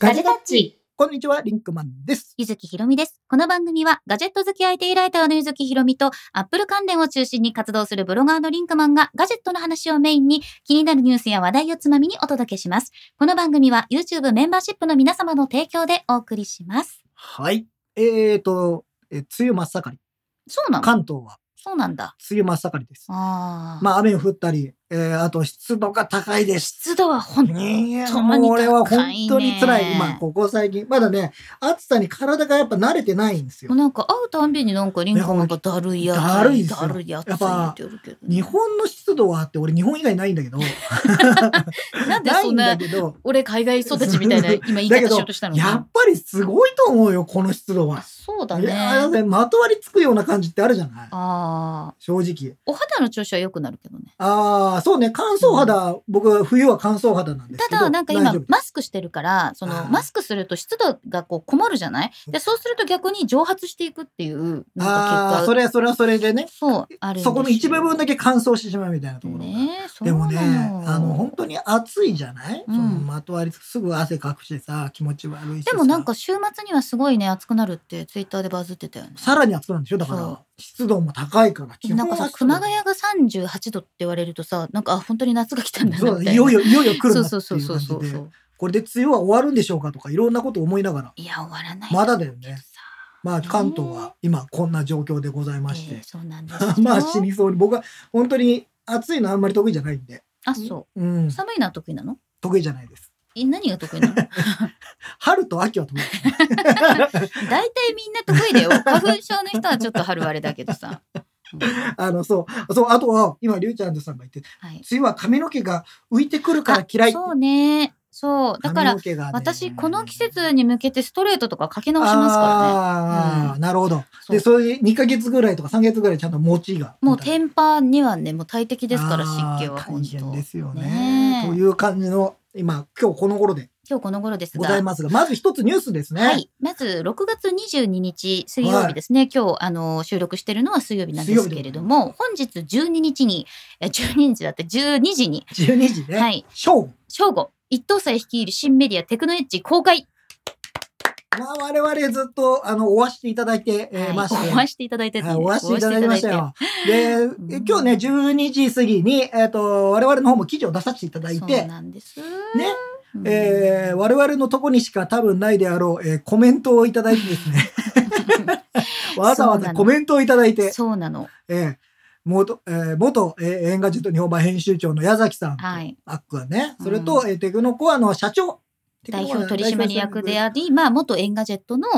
ガジェタッチ。こんにちは、リンクマンです。ゆずきひろみです。この番組はガジェット好き IT ライターのゆずきひろみとアップル関連を中心に活動するブロガーのリンクマンがガジェットの話をメインに気になるニュースや話題をつまみにお届けします。この番組は YouTube メンバーシップの皆様の提供でお送りします。はい。えーと、えー梅雨真っ盛り。そうなの？関東はそうなんだ。梅雨真っ盛りです。ああ。まあ雨降ったり、えー、あと湿度が高いです。湿度は本当いやともにもう俺は本当に辛い。高いね今、ここ最近。まだね、暑さに体がやっぱ慣れてないんですよ。なんか会うたんびになんかリンクマンがだるいやつ。だるいだるいやつやっぱ日本の湿度はあって、俺日本以外ないんだけど。なんでないんそんなだけど、俺海外育ちみたいな 今言い方しようとしたのに。やっぱりすごいと思うよ、この湿度は。そうだね。てまとわりつくような感じってあるじゃないああ。正直。お肌の調子は良くなるけどね。ああ、そうね、乾燥肌、僕、冬は乾燥肌なんですけど。ただ、なんか今マスクしてるから、その、マスクすると湿度がこう、こもるじゃない？で、そうすると逆に蒸発していくっていう、なんか結果。それ、それはそれでね、そう、あるそこの一部分だけ乾燥してしまうみたいなところが。ねえそうでもね、あの、本当に暑いじゃない、うん。そのまとわりつく、すぐ汗かくしさ、気持ち悪いしさ。でもなんか週末にはすごいね、暑くなるってツイッターでバズってたよね。さらに暑くなるんでしょ？だから、湿度も高いから、基なんかさ、熊谷が38度って言われるとさ、なんか、あ、本当に夏が来たんだなみたいな。いよいよ、いよいよ来るなっていう感じで。これで梅雨は終わるんでしょうかとか、いろんなこと思いながら。いや、終わらない。まだだよねさまあ、関東は今こんな状況でございましてええ。そうなんですよ まあ死にそうに僕は本当に暑いのあんまり得意じゃないんで、あ、そう。うん、寒いのは得意なの？得意じゃないです。え何が得意なの？春と秋は得意。大体みんな得意だよ。花粉症の人はちょっと春あれだけどさ。うんあのそうそうあとは今リュウちゃんさんが言ってはい。梅雨は髪の毛が浮いてくるから嫌い。そうね。そう。だからね私、この季節に向けてストレートとかかけ直しますからね。ああ、なるほど。そうで、それで2ヶ月ぐらいとか3ヶ月ぐらいちゃんと持ちが。もうテンパにはね、もう大敵ですから、湿気は本大変当。ですよねねえという感じの、今、今日この頃で今日この頃ですございが。ますが、まず一つニュースですね。はい。まず、6月22日水曜日ですね。今日、あの、収録してるのは水曜日なんですけれども、本日12日に、え12日だって12時に、12時ね。はい。正午。正午、一等祭率いる新メディアテクノエッジ公開。まあ、我々ずっと、あの、追わしていただいて、えまして。お会いしていただいてね。はい、おわしていただきましたよ。で、ん。今日ね、12時過ぎに、えっ、と、我々の方も記事を出させていただいそうて、なんです。ね、うん。えー我々のとこにしか多分ないであろう、えーコメントをいただいてですね、わざわざコメントをいただいて、そうなの。えー元、えー元、えー、エンガジェット日本版編集長の矢崎さんと、はい。アックはね、それと、えーテクノコアの社長、代表取締役でああり、まあ、元エンガジェットの、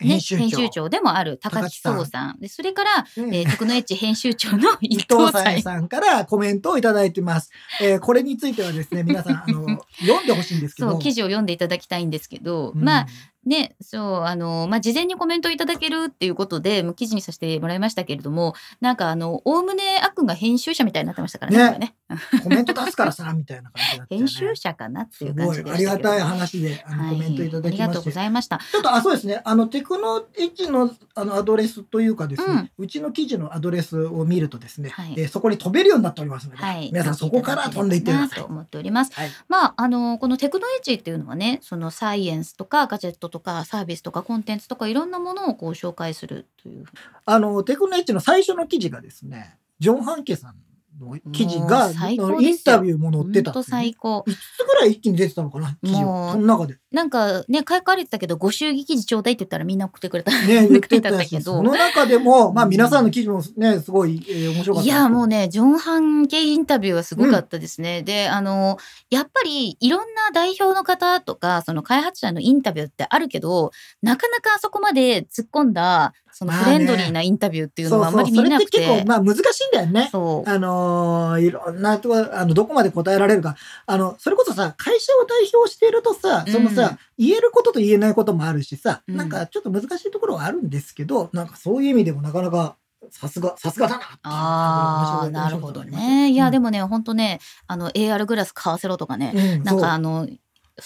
ね、編集長長でもある高木壮さん。で、それから、えーテクノエッジ編集長の伊 伊藤藤さん。さんからコメントをいただいてます。えーこれについてはですね、皆さん、あの、読んでほしいんですけど。そう、記事を読んでいただきたいんですけど、うんまあ、ね、そう、あの、まあ、事前にコメントをいただけるっていうことで、記事にさせてもらいましたけれども、なんかあの、おおむねあっくんが編集者みたいになってましたからね。ねコメント出すからさ、みたいな感じだったよね。編集者かなってすいう感じで。ありがたい話で、あの、コメントいただきはい、ありがとうご。ざいました。ちょっと、あ、そうですね。あの、テクノエッジの、あの、アドレスというかですね、うちの記事のアドレスを見るとですね、はいえーそこに飛べるようになっておりますので、はい。皆さんそこから飛んでいってくださいと。思っております。はい。まあ、あの、このテクノエッジっていうのはね、そのサイエンスとかガジェットとかサービスとかコンテンツとかいろんなものをこう紹介するという。あの、テクノエッジの最初の記事がですね、ジョン・ハンケさんの記事もが、インタビューも載ってたね最高。5つぐらい一気に出てたのかな記事の中で。なんかね、書かれてたけど、ご祝儀記事ちょうだいって言ったらみんな送ってくれた。ね、言ってたけし、どその中でも、まあ皆さんの記事もね、すごい、えー面白かったいや、もうね。ね、ジョン・ハン系インタビューはすごかったですね。で、あの、やっぱりいろんな代表の方とか、その開発者のインタビューってあるけど、なかなかあそこまで突っ込んだ、そのまあねフレンドリーなインタビューっていうのそうそう、はあんまりそれっ見なくて。て結構、まあ難しいんだよね。そう。あのーいろんなとこ、あの、どこまで答えられるか。あの、それこそさ、会社を代表しているとさ、そのさ、うん言えることと言えないこともあるしさ、うんなんかちょっと難しいところはあるんですけど、なんかそういう意味でもなかなか、さすが、さすがだなああ、なるほどね。いや、でも、もね、ほんとね、あの、AR グラス買わせろとかね、うん、そうなんかあの、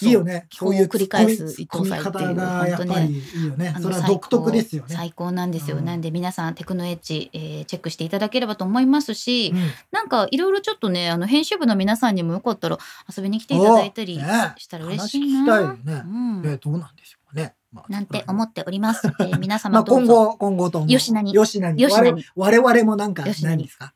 いいよね。そういう繰り返す伊込み藤祭っていう方がやっぱりいいよね。それは独特ですよね。最高なんですよ、うんなんで皆さんテクノエッジ、えーチェックしていただければと思いますし、うんなんかいろいろちょっとねあの編集部の皆さんにもよかったら遊びに来ていただいたりしたら嬉しいな、話聞きたいよねうんえーどうなんでしょう。まあなんて思っております、えー皆ま様あどうぞ、今後、今後とも。吉名に。吉名に。吉名に。我々もなんか吉名にないんですか？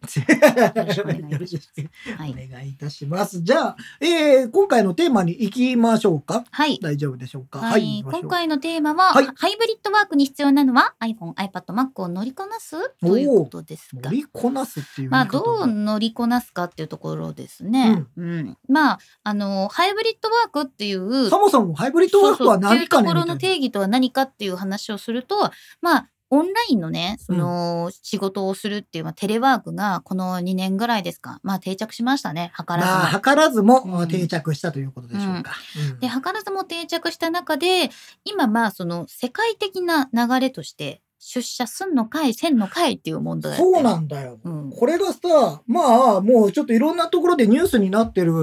よろしくお願いします。はい、お願いいたします。じゃあ、えー今回のテーマに行きましょうか？はい。大丈夫でしょうか？はい、行きましょう。今回のテーマは、はい。ハイブリッドワークに必要なのは iPhone、iPad、Mac を乗りこなす？ということですが乗。りこなすっていうまあ、どう乗りこなすかっていうところですね。うん。まあ、あの、ハイブリッドワークっていう、そもそもハイブリッドワークは何かねそうそう義とは何かっていう話をすると、まあ、オンラインのね、その、仕事をするっていう、まあ、テレワークがこの2年ぐらいですか、まあ、定着しましたね、図らずも。まあ、図らずもうん定着したということでしょうか。うんで、図らずも定着した中で、今まあ、その世界的な流れとして、出社すんのかい、せんのかいっていう問題そうなんだよ。うんこれがさ、まあ、もうちょっといろんなところでニュースになってる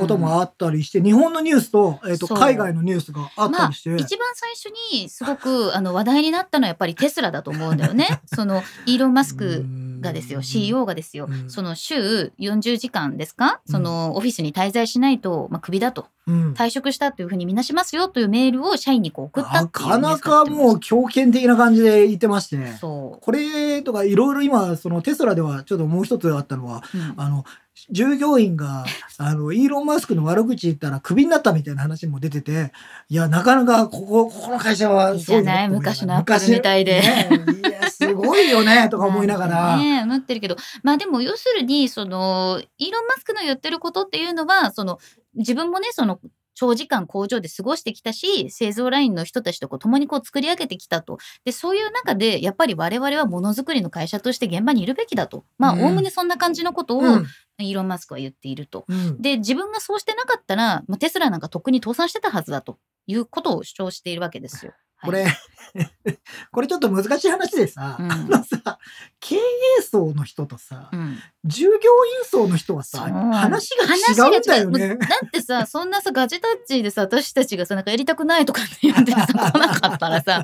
こともあったりして、日本のニュースと、えっ、と、海外のニュースがあったりして。一番最初にすごくあの話題になったのはやっぱりテスラだと思うんだよね。そのイーロン・マスクがですよ、CEO がですよ、うん。その週40時間ですか、そのオフィスに滞在しないと、まあ、クビだと、うん。退職したというふうにみなしますよというメールを社員にこう送ったなっていうかなかもう強権的な感じで言ってまして。そこれとかいろいろ今、そのテスラではちょっともう一つあったのは、あの、従業員が、あの、イーロン・マスクの悪口言ったらクビになったみたいな話も出てて、いや、なかなかここ、ここの会社はいいじゃない？昔のアップルみたいで。ね。いや、すごいよね、とか思いながら。ね思ってるけどまあでも要するにそのイーロン・マスクの言ってることっていうのはその自分もねその長時間工場で過ごしてきたし製造ラインの人たちとこう共にこう作り上げてきたとでそういう中でやっぱり我々はものづくりの会社として現場にいるべきだとまあうんおおむねそんな感じのことをうんイーロン・マスクは言っていると。うんで自分がそうしてなかったらもうテスラなんかとっくに倒産してたはずだということを主張しているわけですよ。はいこれ、これちょっと難しい話でさ、うんあのさ、経営層の人とさ、うん従業員層の人はさ、話が違うんだよね。だってさ、そんなさ、ガジェタッチでさ、私たちがさ、なんかやりたくないとかって言ってさ、来なかったらさ、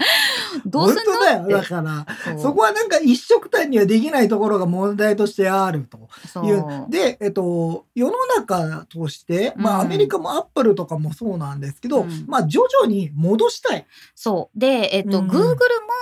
どうすんの？本当だよ。だから、そこはなんか一色単にはできないところが問題としてあるという。で、えっと、世の中として、まうんあアメリカもアップルとかもそうなんですけど、うんまあ徐々に戻したい。そう。で、えっと、うん Google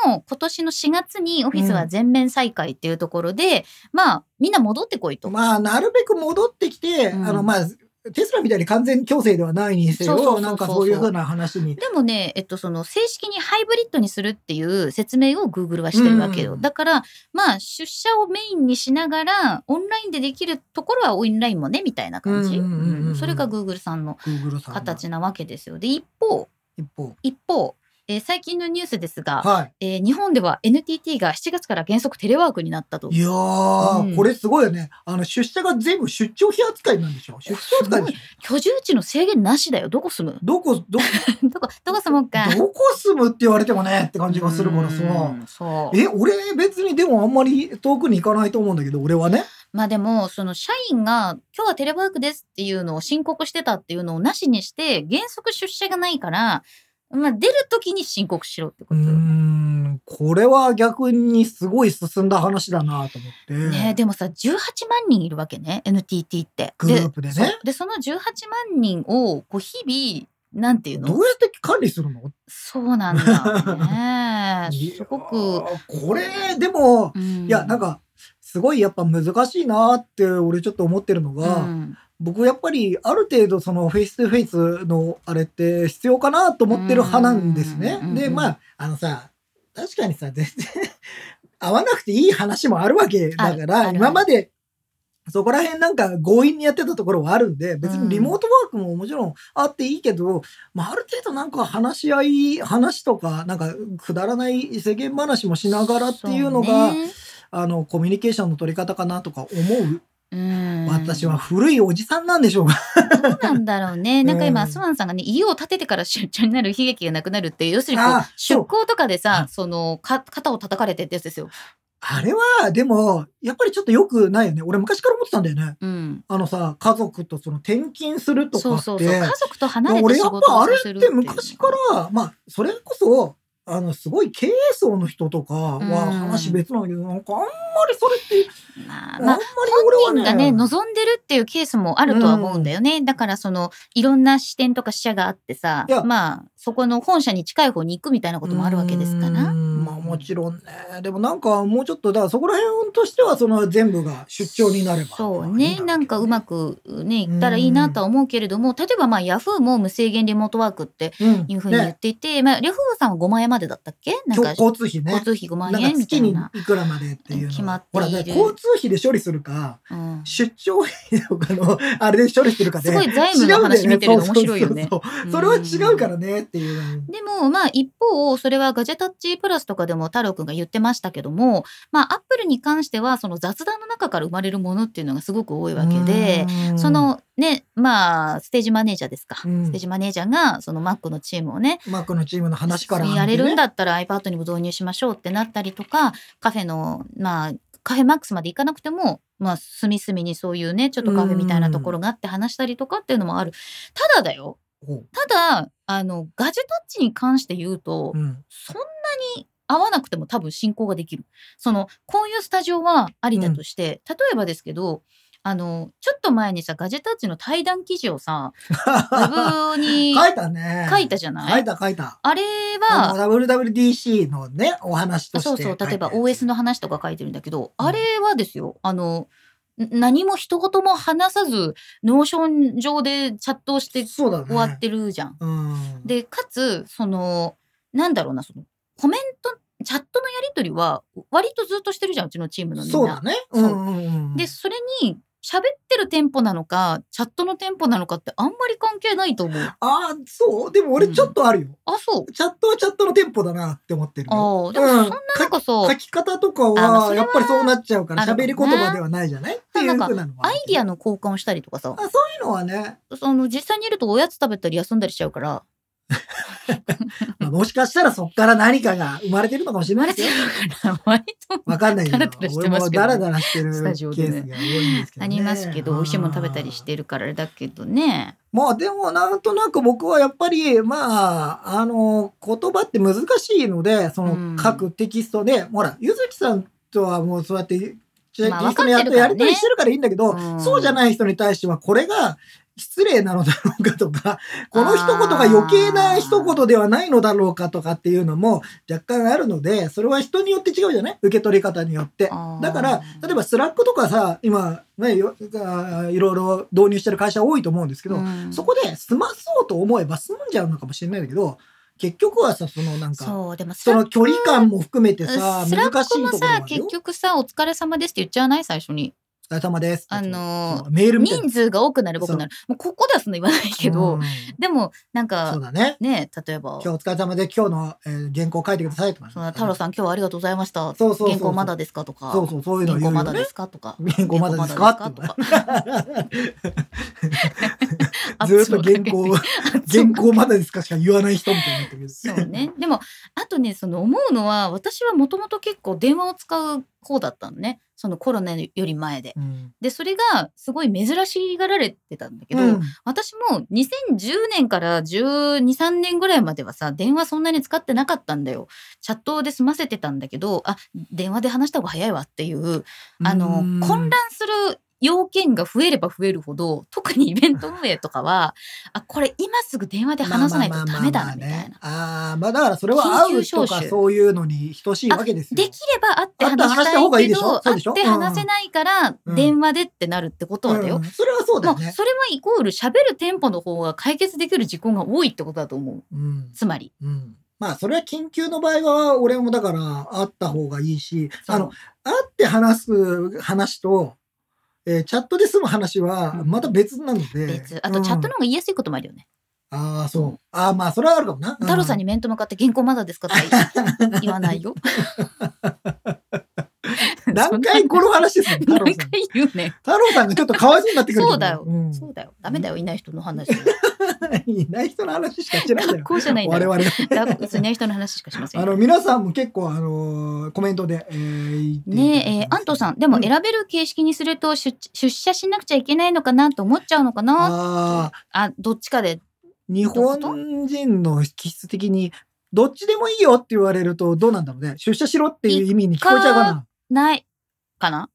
も今年の4月にオフィスは全面再開っていうところで、まあ、みんな戻ってこいと。まあなるべく戻ってきて、うんあのまあ、テスラみたいに完全強制ではないにせよ、なんかそういうふうな話に。でもね、えっと、その正式にハイブリッドにするっていう説明を Google はしてるわけよ。うんだから、まあ、出社をメインにしながら、オンラインでできるところはオンラインもね、みたいな感じ。うんうんうんうんうんそれがさんの Google さんの形なわけですよ。で、一方、一方。一方、えー最近のニュースですが、はえー日本では NTT が7月から原則テレワークになったとい。い。やー、うんこれすごいよね。あの、出社が全部出張費扱いなんでしょ出張扱い居住地の制限なしだよ。どこ住む？どこ、ど、どこ、どこ住もうか。どこ住むって言われてもねって感じがするからさ。うんそう。え、俺別にでもあんまり遠くに行かないと思うんだけど、俺はね。まあでも、その社員が今日はテレワークですっていうのを申告してたっていうのをなしにして、原則出社がないから、まあ出るときに申告しろってことよ。ん、これは逆にすごい進んだ話だなと思って。ねでもさ、18万人いるわけね、NTT って。グループでねで、その18万人を、こう、日々、なんていうの？どうやって管理するの？そうなんだね。すごく。これ、でも、うんいや、なんか、すごいやっぱ難しいなって俺ちょっと思ってるのが、うん僕やっぱりある程度そのフェイス2フェイスのあれって必要かなと思ってる派なんですねうん。で、まあ、あのさ、確かにさ、全然合わなくていい話もあるわけだから、今までそこら辺なんか強引にやってたところはあるんで、別にリモートワークももちろんあっていいけど、まあある程度なんか話し合い、話とか、なんかくだらない世間話もしながらっていうのが、ねあの、コミュニケーションの取り方かなとか思う。うん私は古いおじさんなんでしょうが。どうなんだろうね。なんか今、うんスワンさんがね、家を建ててから出張になる悲劇がなくなるっていう、要するにこうあ、出向とかであさ、その、か、肩を叩かれてってやつですよ。あれは、でも、やっぱりちょっと良くないよね。俺昔から思ってたんだよね。うん。あのさ、家族とその転勤するとかって。そうそうそう。家族と離れて俺仕事をやっぱあれって昔から、まあ、それこそ、あの、すごい経営層の人とかはうん話別なんだけど、なんかあんまりそれって、まあ、あんまりまあ、俺は本人がね、望んでるっていうケースもあるとは思うんだよね。だから、その、いろんな視点とか視野があってさまあ、そこの本社に近い方に行くみたいなこともあるわけですから。うんまあもちろんね。でもなんかもうちょっと、だからそこら辺としてはその全部が出張になれば。そういいね。だろなんかうまく、くね、いったらいいなとは思うけれども、例えばまあ、ヤフーも無制限リモートワークってうんいうふうに言っねていて、まあ、ヤフーさんは5万円までだったっけ？なんか、交通費ね。交通費5万円みたいな。いくらまでっていうの決まっているほら、ね、交通費で処理するか、うん出張費とかの、あれで処理するかで。すごい財務の話見てると面白いよねそれは違うからねっていう。でもまあ一方それはガジェタッチプラスとかでも太郎くんが言ってましたけどもまあアップルに関してはその雑談の中から生まれるものっていうのがすごく多いわけでうんそ、のねまあステージマネージャーですか、うんステージマネージャーがその Mac のチームをねマックのチームの話から、やれるんだっったら iPad にも導入しましょうってなったりとかカフェのまあカフェマックスまで行かなくても、まあ、隅々にそういうねちょっとカフェみたいなところがあって話したりとかっていうのもある。ただだよただあのガジェタッチに関して言うと、うん。そんなに合わなくても多分進行ができる。そのこういうスタジオはありだとして、例えばですけどあのちょっと前にさガジェタッチの対談記事をさウェブに 書いたね。書いたじゃない？書いた書いた。あれあはの WWDC のね、お話としてそうそう例えば OS の話とか書いてるんだけど、うんあれはですよあのん何も一言も話さず Notion 上でチャットをして。終わってるじゃん。うん。でかつそのなんだろうなそのコメントチャットのやり取りは割とずっとしてるじゃんうちのチームのみんな。そうだね。うんうんうん。でそれに喋ってるテンポなのかチャットのテンポなのかってあんまり関係ないと思う。ああ、そう。でも俺ちょっとあるよ。あそう。チャットはチャットのテンポだなって思ってるよ。ああでもそんなうん。なんかさ、書き方とかはやっぱりそうなっちゃうから喋り言葉ではないじゃない？っていうふうなのはアイディアの交換をしたりとかさ。あそういうのはね、その実際にいるとおやつ食べたり休んだりしちゃうから まあ、もしかしたらそっから何かが生まれてるのかもしれないですよ。わかんないけど俺もダラダラしてるケースが多いんですけど、ね。ありますけど美味しいもの食べたりしてるからだけどね。まあでもなんとなく僕はやっぱりまああの言葉って難しいのでそうんの書くテキストで、ほらゆずきさんとはもうそうやってまあトのや分かってるからね。やり取りしてるからいいんだけど、うん。そうじゃない人に対してはこれが失礼なのだろうかとか この一言が余計な一言ではないのだろうかとかっていうのも若干あるのでそれは人によって違うじゃない？受け取り方によって。だから例えばスラックとかさ今ねいろいろ導入してる会社多いと思うんですけど、うん。そこで済まそうと思えば済んじゃうのかもしれないんだけど結局はさそのなんかそそうでもスラッの距離感も含めてさスラ難しいックもさところはあるよ結。局さお疲れ様ですって言っちゃわない？最初にお疲れ様です。あのーメール人数が多くなる僕なるもうここではそんな言わないけど、うんでもなんそかうだね。ね例えば今日お疲れ様で今日の、えー原稿書いてくださいとか。その太郎さん今日はありがとうございましたそうそう原稿まだですかとかそうそうそういうの言うよね原稿まだで。すかとか原稿まだですかとかずーっと原稿 原稿まだですかしか言わない人みたいになってる。そうね。でも、あとね、その思うのは、私はもともと結構電話を使う方だったのね。そのコロナより前で。うん。で、それがすごい珍しがられてたんだけど、うん私も2010年から12、3年ぐらいまではさ、電話そんなに使ってなかったんだよ。チャットで済ませてたんだけど、あ、電話で話した方が早いわっていう、あの、うん混乱する要件が増えれば増えるほど、特にイベント運営とかは、あ、これ今すぐ電話で話さないとダメだな、みたいな。ああ、まあだからそれは会うとかそういうのに等しいわけですよ。できれば会って話ししたたいけ方がいいでしょ？ど、会って話せないからうん電話でってなるってことはだよ。うんそれはそうだよね。それはイコール喋るテンポの方が解決できる事項が多いってことだと思う。うん。つまり。うん。まあそれは緊急の場合は俺もだから会った方がいいし、あの、会って話す話と、えーチャットで済む話はうんまた別なので。別。あとチャットのの、方が言いやすいこともあるよね。ああ、そう。ああ、まあそれはあるかもな。太郎さんに。に面と向かって原稿まだですかとか言わないよ。だ何回この話です何。回言うね。太郎さんがちょっとかわいそうになってくる。そうだよんそうだよ。ダメだよ、いない人の話。いない人の話しかしてないんだじゃない我よ。々いない人の話しかしませんよ。あの、皆さんも結構、あのーコメントで、ねえ、えー、安藤さん、でもうん選べる形式にすると出出社しなくちゃいけないのかなと思っちゃうのかなああ、どっちかで。ー日本人の気質的に、どっちでもいいよって言われるとどうなんだろうね。出社しろっていう意味に聞こえちゃうかな。ないかな？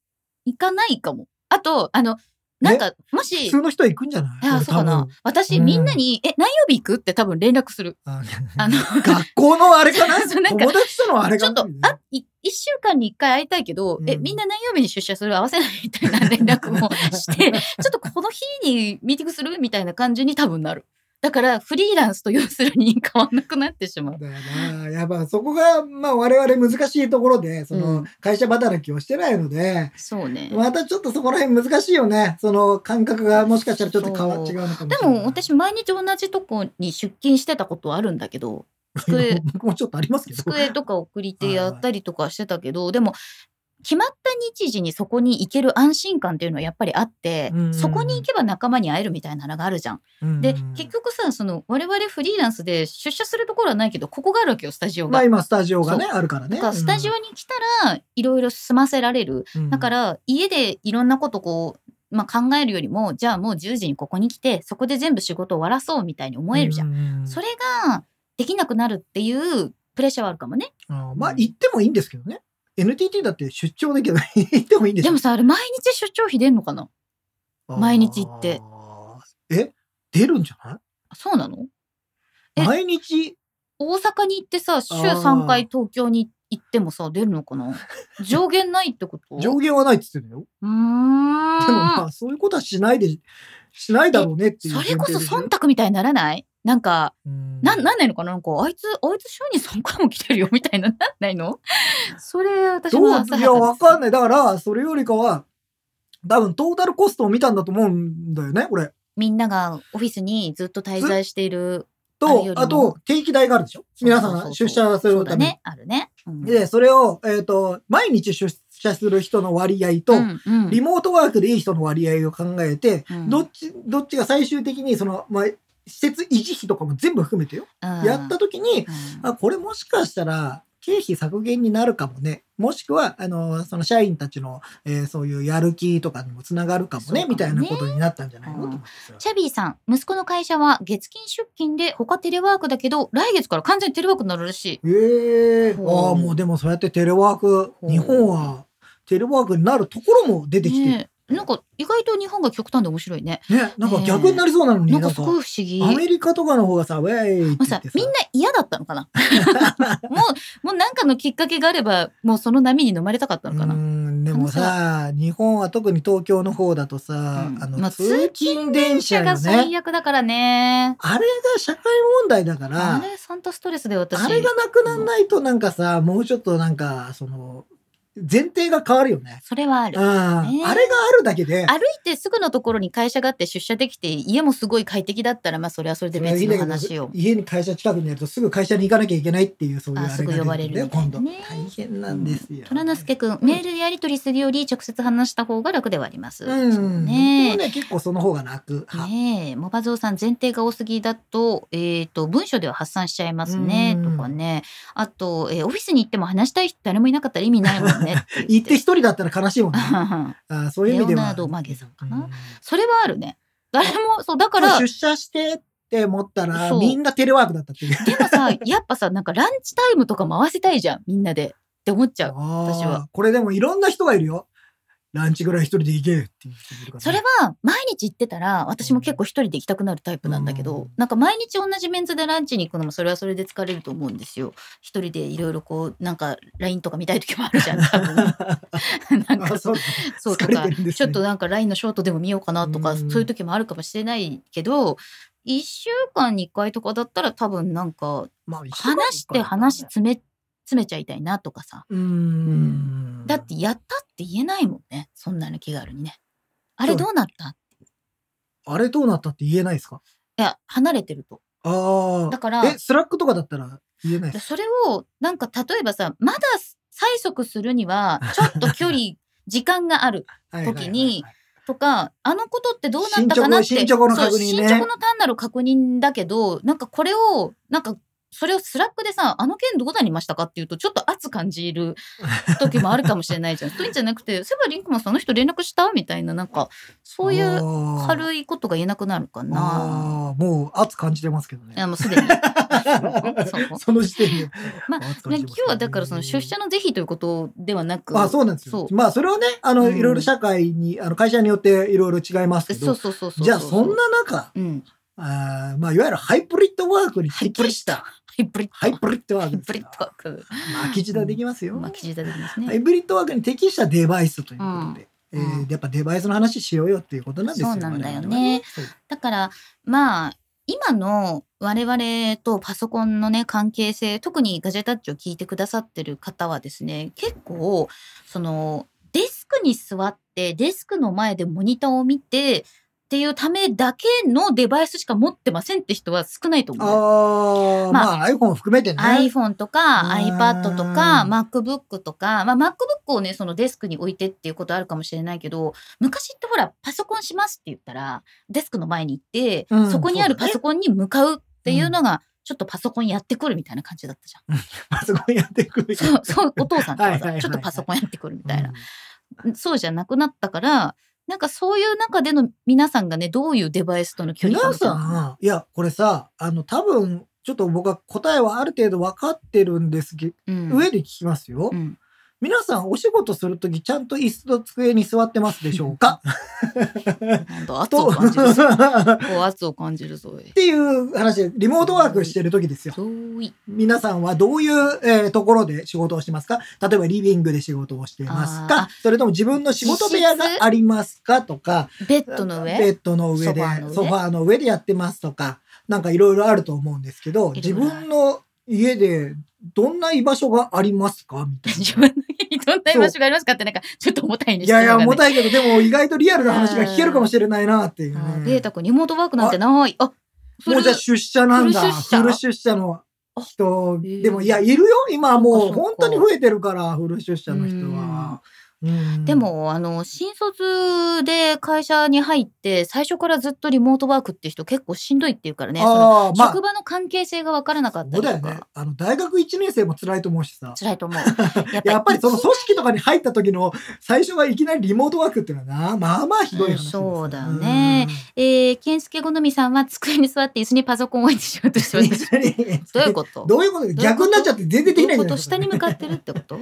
行かないかも。あと、あの、なんか、もし、普通の人は行くんじゃない？いや、そうかな。私、うん。みんなに、え、何曜日行く？って多分連絡する。ああの、学校のあれかな？そうなんか友達とのあれかな？ちょっと、あ、い一週間に一回会いたいけど、え、うん。みんな何曜日に出社する？合わせない？みたいな連絡もして、ちょっとこの日にミーティングする？みたいな感じに多分なる。だから、フリーランスと要するに変わんなくなってしまう。だよな。やっぱそこが、まあ我々難しいところで、そうのん会社働きをしてないので、そうね。またちょっとそこら辺難しいよね。その感覚がもしかしたらちょっと変わ違うのかもしれでない。も、私、毎日同じとこに出勤してたことはあるんだけど、机 僕もちょっとありますけど。机とか送り手やったりとかしてたけど、でも、決まった日時にそこに行ける安心感っていうのはやっぱりあって、うんそこに行けば仲間に会えるみたいなのがあるじゃん。うんで、結局さ、その、我々フリーランスで出社するところはないけど、ここがあるわけよ、スタジオが。まあ今スタジオがね、あるからね。だからスタジオに来たら、いろいろ済ませられる。うんだか、ら、家でいろんなことこう、まあ、考えるよりも、じゃあもう10時にここに来て、そこで全部仕事終わらそうみたいに思えるじゃん。んそれができなくなるっていうプレッシャーはあるかもね。あまあ行ってもいいんですけどね。NTT だって出張できる行ってもいいんでしょ？でもさ、あれ毎日出張費出んのかな？毎日行って。あーえ？出るんじゃない？そうなの？え？毎日？大阪に行ってさ、週あー。3回東京に行ってもさ、出るのかな？上限ないってこと？上限はないって言ってるよ。うーん。でもまあそういうことはしないで、しないだろうねっていうそれこそ前提でしょ。忖度みたいにならない？なんか、うんなん、なんないのかな？なんか、あいつ、あいつ週に3回も来てるよみたいな、なんないの？それ、私も浅いや、わかんい。ない。だから、それよりかは、多分トータルコストを見たんだと思うんだよね、これ。みんながオフィスにずっと滞在している。と、あと、定期代があるでしょ？皆さんが出社するために。そうだね。あるね。うんで、それを、えっ、と、毎日出社する人の割合と、うんうんリモートワークでいい人の割合を考えて、うんどっち、どっちが最終的に、その、まあ、施設維持費とかも全部含めてよ。うん。やった時に、うん。あ、これもしかしたら、経費削減になるかもね。もしくは、あの、その社員たちの、えーそういうやる気とかにもつながるかもね、もね。みたいなことになったんじゃないの、うん。チャビーさん、息子の会社は月金出勤で他テレワークだけど、来月から完全にテレワークになるらしい。ええああ、もうでもそうやってテレワーク、日本はテレワークになるところも出てきて、ね、ねえなんか意外と日本が極端で面白いね。なんか逆になりそうなのに、なんかなんかすごい不思議。アメリカとかの方がさ、ウェイもうさみんな嫌だったのかな もう、もうなんかのきっかけがあれば、もうその波に飲まれたかったのかなうーんでもさ、日本は特に東京の方だとさ、うんあの、まあ通勤電車が。最悪だからね。あれが社会問題だから、あれ、サンタストレスで私。あれがなくならないとなんかさ、もうちょっとなんか、その、前提が変わるよね。それはある。うん。あねれがあるだけで、歩いてすぐのところに会社があって出社できて家もすごい快適だったらまあそれはそれで別の話を。家に会社近くにあるとすぐ会社に行かなきゃいけないっていうそういうあれがあすぐ呼ばれるみたいな今度ね大変なんですよ。虎之助くん、メールでやり取りするより直接話した方が楽ではあります。うん。ねね結構その方が楽。ねえ、モバゾウさん前提が多すぎだと、えっ、と、文章では発散しちゃいますね、うんとかね。あと、えーオフィスに行っても話したい人誰もいなかったら意味ないもんね 行って一人だったら悲しいもんね。あそういう意味では。レオナードマゲさんかなうんそれはあるね。誰も、そう、だから、出社してって思ったらみんなテレワークだったっていう。でもさ、やっぱさ、なんかランチタイムとか回せたいじゃん、みんなで。って思っちゃう。私はこれでもいろんな人がいるよ。ランチぐらい一人で行けっていう人いるから。ねそれは、毎日行ってたら、私も結構一人で行きたくなるタイプなんだけど、うん。なんか毎日同じメンズでランチに行くのも、それはそれで疲れると思うんですよ。一人でいろいろこう、なんか、LINE とか見たい時もあるじゃん。なんかあそうそうとかね。ちょっとなんか LINE のショートでも見ようかなとか、うん。そういう時もあるかもしれないけど、一週間に一回とかだったら多分なんか、話して話詰め、詰めちゃいたいなとかさ。うーん。だってやったって言えないもんね。そんなの気軽にね。あれどうなった？あれどうなったって言えないですか？いや、離れてると。ああ。だから、え、 Slack とかだったら言えない。それを、なんか例えばさ、まだ催促するには、ちょっと距離、時間がある時にとか、あのことってどうなったかなって。進捗の確認ね進捗の単なる確認だけど、なんかこれを、なんか、それを Slack でさ、あの件どうなりましたかっていうと、ちょっと熱感じる 時もあるかもしれないじゃん。そういうんじゃなくて、そういえばリンクマンさんあの人連絡したみたいな、なんか、そういう軽いことが言えなくなるかな。もう圧感じてますけどねいや、もうすでに。その時点でまあ、ね今日はだからその出社の是非ということではなく、あそうなんですよまあそれはねあの、うんいろいろ社会にあの会社によっていろいろ違いますけどそうそうそうそう。じゃあそんな中うん。あーまあいわゆるハイブリッドワークに適したハイブリッド。ハイブリッドワーハイブリッドワーク。巻き舌できますよ、まあ、記事できますハイね。ブリッドワークに適したデバイスということで、うん。えーやっぱデバイスの話しようよっていうことなんですよそうなんだよね。だから、まあ、今の我々とパソコンのね、関係性、特にガジェタッチを聞いてくださってる方はですね、結構、その、デスクに座って、デスクの前でモニターを見て、っていうためだけのデバイスしか持ってませんって人は少ないと思う。あーままあ、iPhone 含めてね iPhone とかうん iPad とか MacBook とか、まあ、MacBook をね、そのデスクに置いてっていうことあるかもしれないけど、昔ってほら、パソコンしますって言ったら、デスクの前に行って、うんそこにあるパソコンに向かうっていうのが、ちょっとパソコンやってくるみたいな感じだったじゃん。パソコンやってくるそう、そう、お父さんとかさ、はいはいはいはいちょっとパソコンやってくるみたいな。そうじゃなくなったから、なんかそういう中での皆さんがね、どういうデバイスとの距離感皆さん、いや、これさ、あの、多分、ちょっと僕は答えはある程度分かってるんですけど、うん、上で聞きますよ。うん、皆さん、お仕事するとき、ちゃんと椅子と机に座ってますでしょうか？なんだ、圧とを感じるぞ。圧を感じるぞ。ていう話で、リモートワークしてるときですよ。皆さんはどういう、えーところで仕事をしてますか？例えばリビングで仕事をしてますか？それとも自分の仕事部屋がありますか？とか、ベッドの上？ベッドの上でソファーの上？でやってますとか、なんかいろいろあると思うんですけど、自分の家でどんな居場所がありますか？みたいな。自分どんな居場所がありますかってなんかちょっと重たいね。いやいや、重い。たいけど、でも意外とリアルな話が聞けるかもしれないなっていうね。ベータ君リモートワークなんてない。あ、もうじゃあ出社なんだ。フル出社の人。でもいや、いるよ。今はもそう本当に増えてるから、フル出社の人は。うんで、も、あの、新卒で会社に入って、最初からずっとリモートワークって人結構しんどいっていうからね。職、場の関係性が分からなかったりとか。そうだよね。あの、大学1年生も辛いと思うしさ。辛いと思う。ややっぱりその一組織とかに入った時の最初がいきなりリモートワークっていうのはな、まあまあひどい話ですよそうだよね。えー、健介好みさんは机に座って椅子にパソコンを置いてしてうんます。どういうこと？どういうこと？逆になっちゃって全然できない下に向かってるってこと？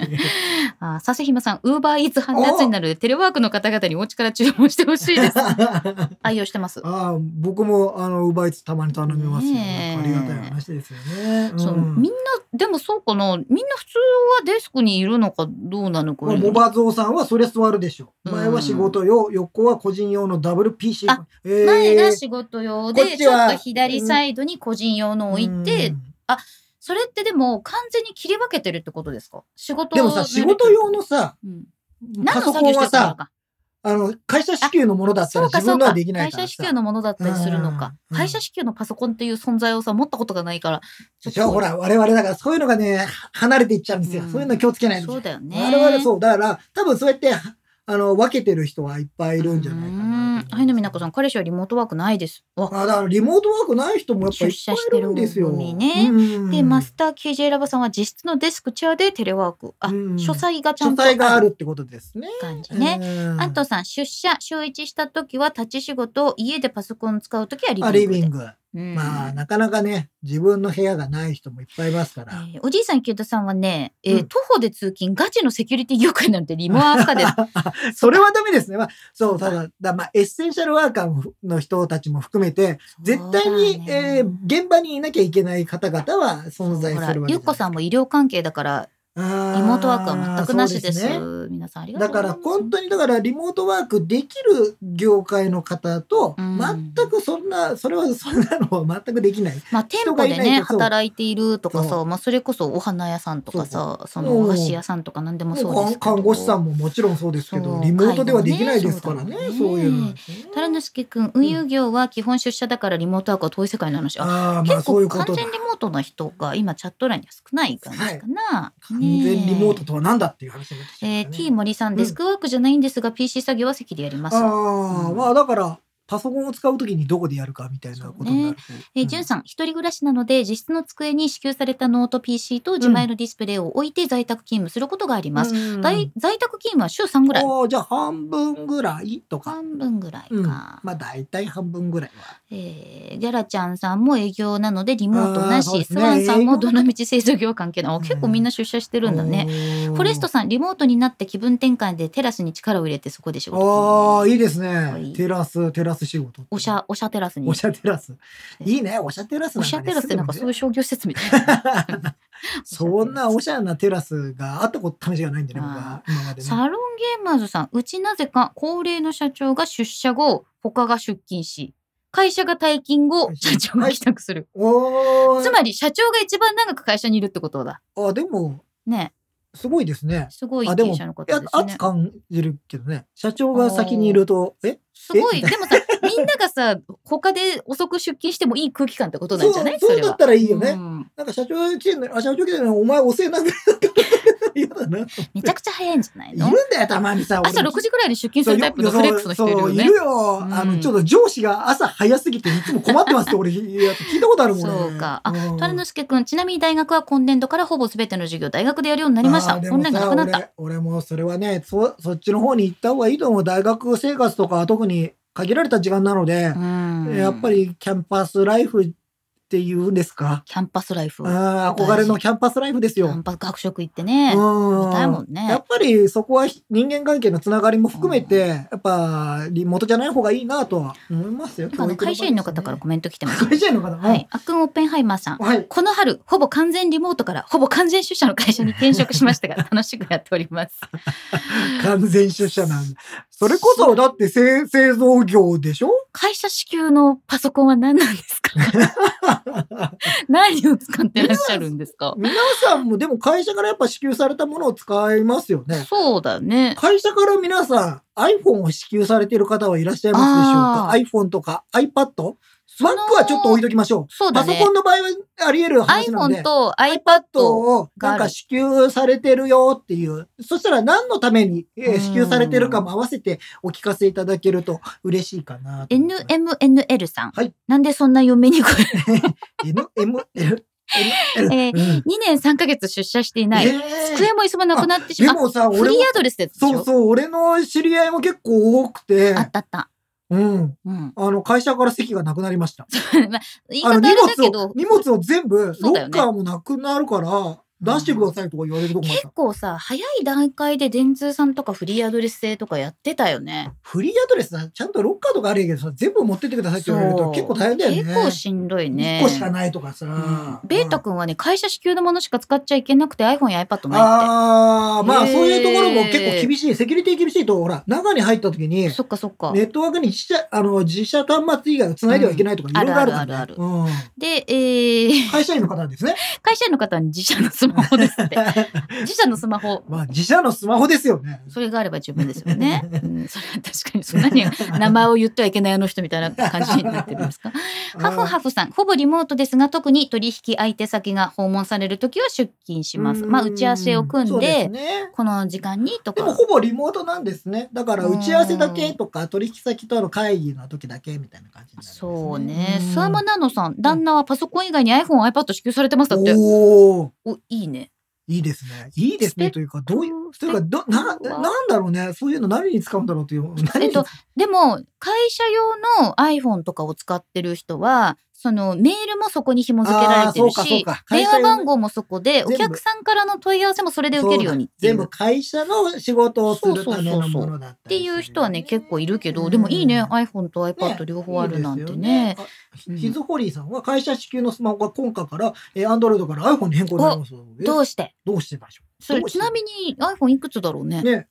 あ、させひまさん、ウーバーイーツ配達になるテレワークの方々にお家から注文してほしいです。愛用してます。ああ僕もあのウーバーイーツたまに頼みますよ、ねえありがたい話ですよね。そううんみんな、でもそうかな。みんな普通はデスクにいるのかどうなのか。まあモバゾウさんはそりゃ座るでしょ。うん前は仕事用、横は個人用の WPC。あえー前が仕事用で、ちょこっちはっと左サイドに個人用のを置いて、うんそれってでも完全に切り分けてるってことですか？仕事でもさ、仕事用のさ、うん、パソコンはさ。あの、会社支給のものだったら。自分のはできない会からさ。社支給のものだったりするのか。うん会社支給のパソコンっていう存在をさ、持ったことがないから。じゃあほら、我々だからそういうのがね、離れていっちゃうんですよ。うんそういうの気をつけないと。そうだよね。我々そう。だから、多分そうやって、あの、分けてる人はいっぱいいるんじゃないかうな。ん。はいのみなこさん、彼氏はリモートワークないです。わあだからリモートワークない人もやっぱいっぱいいるんですよ。出社してる組ねうんで、マスター KJ ラバさんは実質のデスクチェアでテレワーク。あ、うん書斎がちゃん書と体があるってことですね。感じね。うんあとさん、出社、週一した時は立ち仕事、家でパソコン使う時はリビングまあ、なかなかね、自分の部屋がない人もいっぱいいますから。えーおじいさん池田さんはね、えーうん徒歩で通勤、ガチのセキュリティ業界なんてリモアーカです。それはダメですね。まあ、そう、ただ、だまあ、エッセンシャルワーカーの人たちも含めて、絶対に、ねえー現場にいなきゃいけない方々は存在するわけゆっこさんも医療関係だから、リリモートワークは全くなしです。ね、皆さんありがとだうございます。から本当にだからリモートワークできる業界の方とうん全くそんな、それはそんなのは全くできない。まあ、店人舗でね、働いているとかそさ、まあ、それこそお花屋さんとかさ、そのうんお菓子屋さんとか何でもそうですけど。看護師さんももちろんそうですけど、リモートではできないですからね、ねそういうのはですね。タラヌスケ君、運輸業は基本出社だからリモートワークは遠い世界の話。あああ、まあ結そういうこと完全。リモートの人が今チャット欄には少ない感じかな。完全リモートとは何だっていう話になってきちゃえー、T ね。森さん、うんデスクワークじゃないんですが、PC 作業は席でやります。ああ、うんまあだから、パソコンを使うときにどこでやるかみたいなことになると。えー、うんじゅんさん、一人暮らしなので、実質の机に支給されたノート PC と自前のディスプレイを置いて在宅勤務することがあります。うん在在宅勤務は週3ぐらい。おーじゃあ半分ぐらいとか。半分ぐらいうん。か。まあ大体半分ぐらいは。えー、ギャラちゃんさんも営業なのでリモートなし、ねスワンさんもどのみち製造業関係なの、うん結構みんな出社してるんだね。ねフォレストさん、リモートになって気分転換でテラスに力を入れてそこで仕あ事。あ、いいですはいね。テラス、テラス仕事。おしゃ、おしゃテラスに。おしゃテラス。いいね、おしゃテラスねしゃテラスってなんかそういう商業施設みたいな。そんなおしゃれなテラスがあったこと試しがないんでね、僕あは。今までね。サロンゲーマーズさん、うちなぜか高齢の社長が出社後、他が出勤し、会社が退勤後、社長が帰宅する。つまり、社長が一番長く会社にいるってことだ。あ、でも、ね。すごいですね。すごい経営者の方ですね圧。感じるけどね。社長が先にいると、え？すごい。でもさ、みんながさ、他で遅く出勤してもいい空気感ってことなんじゃない？そうだったらいいよねうんなんか社長来てんのに、あ、社長来てんのに、お前遅えなぐらいだったら嫌だな。めちゃくちゃ早いんじゃないの？いるんだよ、たまにさ。朝6時ぐらいに出勤するタイプのフレックスの人いるよねそういる。よ。うんあの、ちょっと上司が朝早すぎていつも困ってますって俺、いや聞いたことあるもんね。そうか。あ、うん虎之助くん、ちなみに大学は今年度からほぼ全ての授業大学でやるようになりました。あーで本年がなくなった。俺俺もそれはねそ、そっちの方に行った方がいいと思う。大学生活とかは特に限られた時間なので、うんやっぱりキャンパスライフっていうんですか？キャンパスライフ。あー憧れのキャンパスライフですよ。キャンパス学食行ってね。うん見たいもんねやっぱりそこは人間関係のつながりも含めて、やっぱリモートじゃない方がいいなとは思いますよ。あの会社員の方からコメント来てます。会社員の方はい。あっくんオッペンハイマーさん。はい。この春、ほぼ完全リモートからほぼ完全出社の会社に転職しましたが、楽しくやっております。完全出社なんだ。それこそ、だって製製造業でしょ？会社支給のパソコンは何なんですか？何を使ってらっしゃるんですか？皆さんもでも会社からやっぱ支給されたものを使いますよね。そうだよね。会社から皆さん iPhone を支給されている方はいらっしゃいますでしょうか？あ ?iPhone とか iPad? その Mac はちょっと置いときましょう。そうだねパソコ。ンの場合はあり得る話なんで iPhone。と iPad をなんか支給されてるよっていう。そしたら何のためにえー支給されてるかも合わせてお聞かせいただけると嬉しいかな。NMNL さん。はいなんでそんな読みにくい NML。えーうん2年3ヶ月出社していない。えー机も椅子もなくなってしまう。でもさ、あフリーアドレスでそうそう、俺の知り合いも結構多くてあ、ったあった。うん。うん。あの、会社から席がなくなりました。まあ言いあの、方あれ荷物をだけど、、荷物を全部、ロッカーもなくなるから、出してくださいとか言われるとこ結。構さ、早い段階で電通さんとかフリーアドレス制とかやってたよね。フリーアドレスさ、ちゃんとロッカーとかあるけどさ、全部持ってってくださいって言われると結構大変だよね。結構しんどいね。1個しかないとかさ。うんベータ君はね、会社支給のものしか使っちゃいけなくて iPhone や iPad ないっああ、まあそういうところも結構厳しい。セキュリティ厳しいと、ほら、中に入った時にて。、そっかそっか。ネットワークに自社、あの、自社端末以外は繋いではいけないとか、いうんろいろあるからね。あるあるあるうん。で、えー、会社員の方ですね。会社員の方は自社のスマホですって。自社のスマホ。まあ、自社のスマホですよね。それがあれば十分ですよね。うん、それは確かにそんなに名前を言ってはいけないあの人みたいな感じになってるんですか？ハフハフさん、ほぼリモートですが、特に取引相手先が訪問されるときは出勤します。まあ、打ち合わせを組んで、すねこの時間にとでもか。ほぼリモートなんですね。だから打ち合わせだけとか取引先との会議の時だけみたいな感じね。そうね。んスワマナノさん、旦那はパソコン以外に iPhone、iPad 支給されてますだって。おおお、いいね。いいですね。いいですねというか、どういう、というか、ど、な、なんだろうね。そういうの何に使うんだろうという。えっと、でも、会社用の iPhone とかを使ってる人は、そのメールもそこに紐付けられてるし電話番号もそこで、お客さんからの問い合わせもそれで受けるように全部う。会社の仕事をするためのものだったっていう人はね、結構いるけど、うん。でもいいね、iPhone とね iPad 両方あるなんてね。ヒズホリーさんは会社支給のスマホが今回から、えー、Android から iPhone に変更になりますどうして？どうしてましょそれどうして？ちなみに iPhone いくつだろうね。う。ね、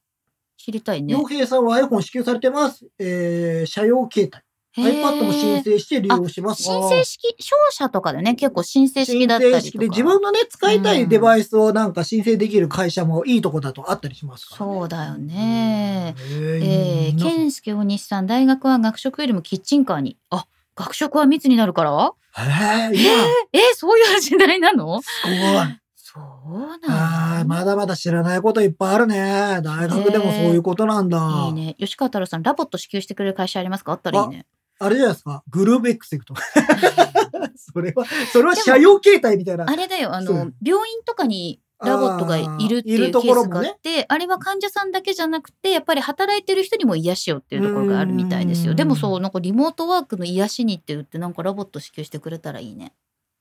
知りたいね。洋平さんは iPhone 支給されてます。えー、社用携帯。iPad も申請して利用します。申請式、商社とかでね、結構申請式申だったりとか。請式で自分のね、使いたいデバイスをなんか申請できる会社もいいとこだとあったりしますから、ね。そうだよね。うん。えー、健介大西さん、大学は学食よりもキッチンカーに。あ、学食は密になるから？へえ、今、えー、そういう時代なの？すごい。そうああ、なのまだまだ知らないこといっぱいあるね。大学でもそういうことなんだ。いいね。吉川太郎さん、 LOVOT 支給してくれる会社ありますか？あったらいいね。あれじゃないですか？ GROOVE X 行くと。それは、それは社用携帯みたいな。あれだよ、あの病院とかに LOVOT がいるっていうケースもねあって、あれは患者さんだけじゃなくて、やっぱり働いてる人にも癒しをっていうところがあるみたいですよ。うんでもそう、なんかリモートワークの癒しにって言って、なんか LOVOT 支給してくれたらいいね。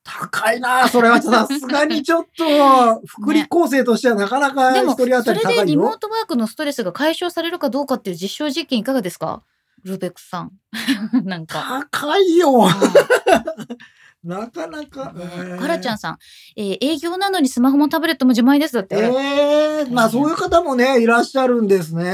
高いなそれはさすがにちょっと、福利厚生としてはなかなかでも、一人当それたり高いよ。でリモートワークのストレスが解消されるかどうかっていう実証実験いかがですか？ルーベックスさん。なんか。高いよ。あ なかなか。ーカラちゃんさん、えー営業なのにスマホもタブレットも自前ですだって。ええまあそういう方もね、いらっしゃるんですね。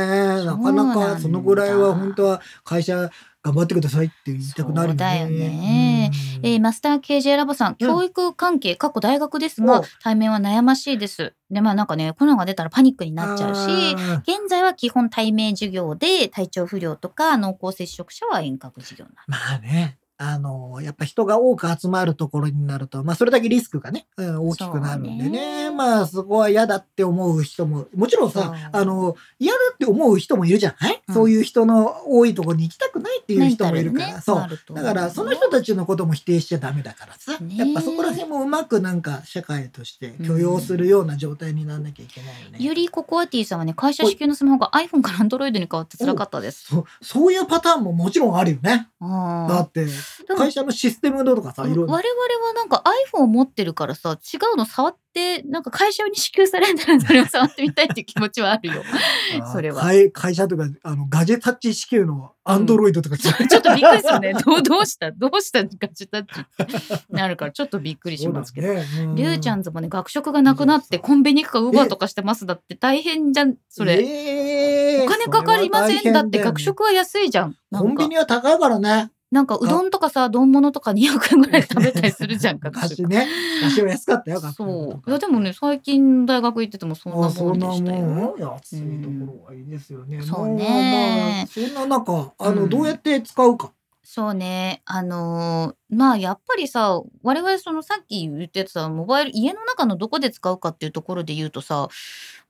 なかなかそのぐらいは本当は会社頑張ってくださいって言いたくなるよね。だよねうんえーマスター KJ ラボさん、教育関係、過去大学ですがお、対面は悩ましいです。で、まあなんかね、コロナが出たらパニックになっちゃうし、あ現在は基本対面授業で体調不良とか濃厚接触者は遠隔授業なーまあね。あの、やっぱ人が多く集まるところになると、まあそれだけリスクがね、うん大きくなるんでね。ね。まあそこは嫌だって思う人も、もちろんさ、あの、嫌だって思う人もいるじゃない、うん。そういう人の多いところに行きたくないっていう人もいるから。ねそう。だからその人たちのことも否定しちゃダメだからさ、ねやっぱそこら辺もうまくなんか社会として許容するような状態にならなきゃいけないよね。ゆりココアティさんはね、会社支給のスマホが iPhone から Android に変わって辛かったです。そう。そういうパターンももちろんあるよね。だって会社のシステムとかさ我々いろいろ。はなんか iPhone を持ってるからさ、違うの触って、なんか会社に支給されるならそれを 触ってみたいっていう気持ちはあるよ。それは会会社とかあのガジェタッチ支給のアンドロイドとか、ちょ ちょっとびっくりするね。どう、どうした？どうした？ガジェタッチってなるから、ちょっとびっくりしますけど。りゅうちゃんズもね、学食がなくなってコンビニ行くかウーバーとかしてますだって大変じゃん、それ。えーお金かかりませんだって学食は安いじゃん。コンビニは高いからね。なんかうどんとかさ、丼物とか200円ぐらいで食べたりするじゃん、学食。昔ね。昔は安かったよ、学そう。いやでもね、最近大学行っててもそんなもんでしたよ。安いところはいいですよね。んそうまあねまあそんな中、あの、うんどうやって使うか？そうね。あのーまあやっぱりさ、我々そのさっき言ってたモバイル、家の中のどこで使うかっていうところで言うとさ、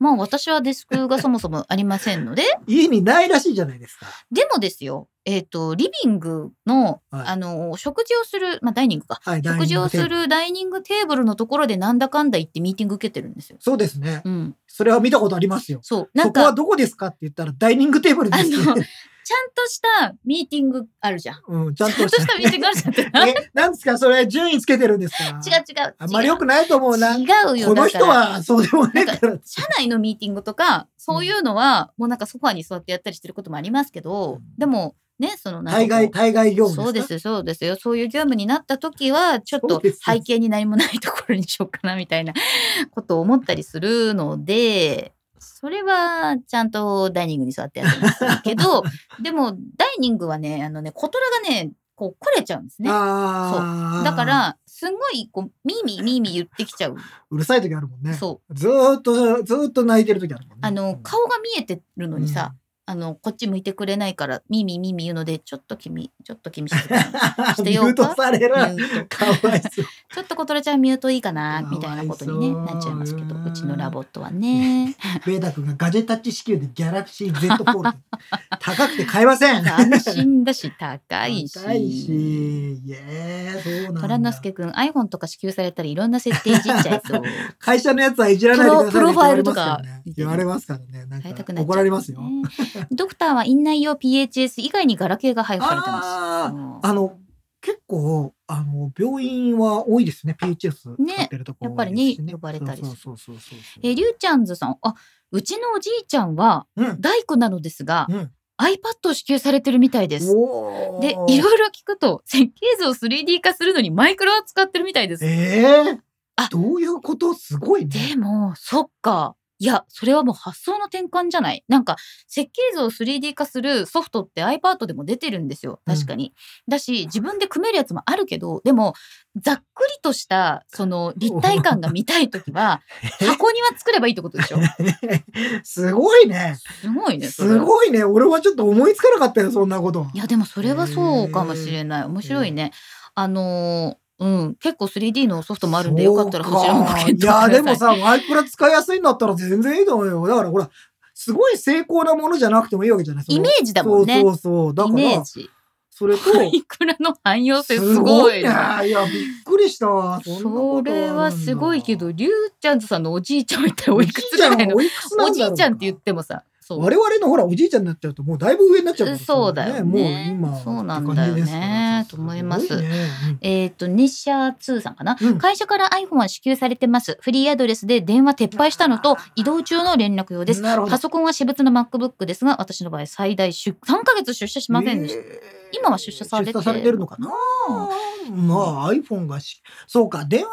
まあ私はデスクがそもそもありませんので、家にないらしいじゃないですか。でもですよ、えっ、と、リビングの、はいあのー食事をする、まあダイニングか。はい、食事をす。るダイニングテーブルのところでなんだかんだ言ってミーティング受けてるんですよ。そうですね。うん。それは見たことありますよ。そう。なんそこはか、どこですかって言ったら、ダイニングテーブルですあのね。ちゃんとしたミーティングあるじゃん。うん、ちゃんとし。たたミーティングあるじゃんってな。違 うえ、なんですかそれ、順位つけてるんですか？違う。あんまり良くないと思うな。違うよ。この人だからはそうでもないなんから。社内のミーティングとか、そういうのは、もうなんかソファに座ってやったりしてることもありますけど、うんでも、ね、そのなんかこう対外、対外業務ですか？そうです、そうですよ。そういう業務になった時は、ちょっとそうです背景に何もないところにしようかな、みたいなことを思ったりするので、それはちゃんとダイニングに座ってやってますけど、でも、ダイニングはね、あのね、コトラがね、こう、来れちゃうんですね。ああ。だか、ら、すごい、こう、ミーミーミーミー言ってきちゃう。うるさい時あるもんね。そう。ずーっと、ずーっと泣いてる時あるもんね。あの、顔が見えてるのにさ、あの、こっち向いてくれないから、ミーミーミーミー言うので、ちょっと君、ちょっと君静かにしてようか？ミュートされる。かわいそう。ちょっとコトラちゃんミュートいいかな？みたいなことに、ね、なっちゃいますけど、うちの LOVOT はね。ベーダ君がガジェタッチ支給でギャラクシー Z フォールド。高くて買えません。安心だし、高いし。高いし。いえそうなんだ。虎之助くん、iPhone とか支給されたらいろんな設定いじっちゃいそう。会社のやつはいじらないでくださいねプロファイルとか言われますからね。なんか怒られますよ。ね ドクターは院内用 PHS 以外にガラケーが配布されてます。あうんあの、結構、あの、病院は多いですね。PHS 使ってるところ、やっぱりね呼ばれたりそうそうそう。え、りゅうちゃんずさん、あ、うちのおじいちゃんはうん。大工なのですが、うん。iPad を支給されてるみたいです。で、いろいろ聞くと、設計図を 3D 化するのにマイクロを使ってるみたいです。ええあどういうこと？すごいね。でも、そっか。いや、それはもう発想の転換じゃない。なんか、設計図を 3D 化するソフトって iPad でも出てるんですよ。確かに。だし、自分で組めるやつもあるけど、でも、ざっくりとした、その、立体感が見たいときは、箱庭作ればいいってことでしょ？すごいね。すごいね、すごいね。俺はちょっと思いつかなかったよ、そんなこと。いや、でもそれはそうかもしれない。面白いね。あのーうん、結構 3D のソフトもあるんで、よかったらそちらもご検討いや、ください。でもさ、マイクラ使いやすいんだったら全然いいと思うよ。だからほら、すごい精巧なものじゃなくてもいいわけじゃない？イメージだもんね。そうそうそう。だイから、メージ。それと、マイクラの汎用性すすごいごいね。いな。や、びっくりしたわ。それはすごいけど、、リュウちゃんズさんのおじいちゃんみたいおいくつぐらいのおじいちゃんって言ってもさ。我々のほら、おじいちゃんになっちゃうと、もうだいぶ上になっちゃうからそうだよね。もう今、そうなんだよね。と思いますえっ、と、ネッシャー2さんかな、うん。会社から iPhone は支給されてます。フリーアドレスで電話撤廃したのと、移動中の連絡用です。パソコンは私物の MacBook ですが、私の場合最大出3ヶ月出社しませんでした。えー。今は出社されて出社されてるのかな？まあ iPhone がしそうか電話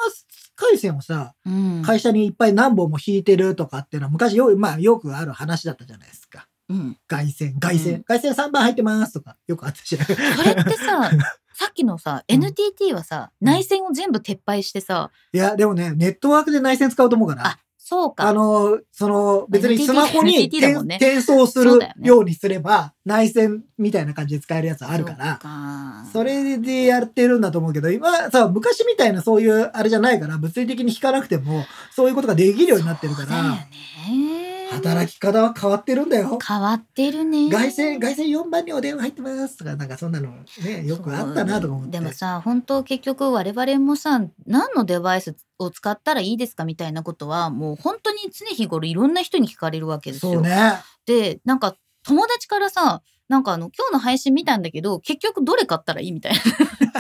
回線をさうん。会社にいっぱい何本も引いてるとかっていうのは昔よ,、まあ、よくある話だったじゃないですか。うん。外線。外線、うん。外線3番入ってますとかよくあったじゃん。それってさ、さっきのさ、うん。NTT はさ、内線を全部撤廃してさ、いやでもねネットワークで内線使うと思うからあ、そうか。あの、その、別にスマホにね。転転送するようにすれば、内線みたいな感じで使えるやつあるから、らそれでやってるんだと思うけど、今さ、昔みたいなそういうあれじゃないから、物理的に引かなくても、そういうことができるようになってるから、そうだよね。働き方は変わってるんだよ。変わってるね。外線、外線4番にお電話入ってますとか、なんかそんなのね、よくあったなとか思って。でもさ本当結局我々もさ何のデバイスを使ったらいいですかみたいなことはもう本当に常日頃いろんな人に聞かれるわけですよ。そうね。でなんか友達からさなんかあの今日の配信見たんだけど結局どれ買ったらいいみたいな。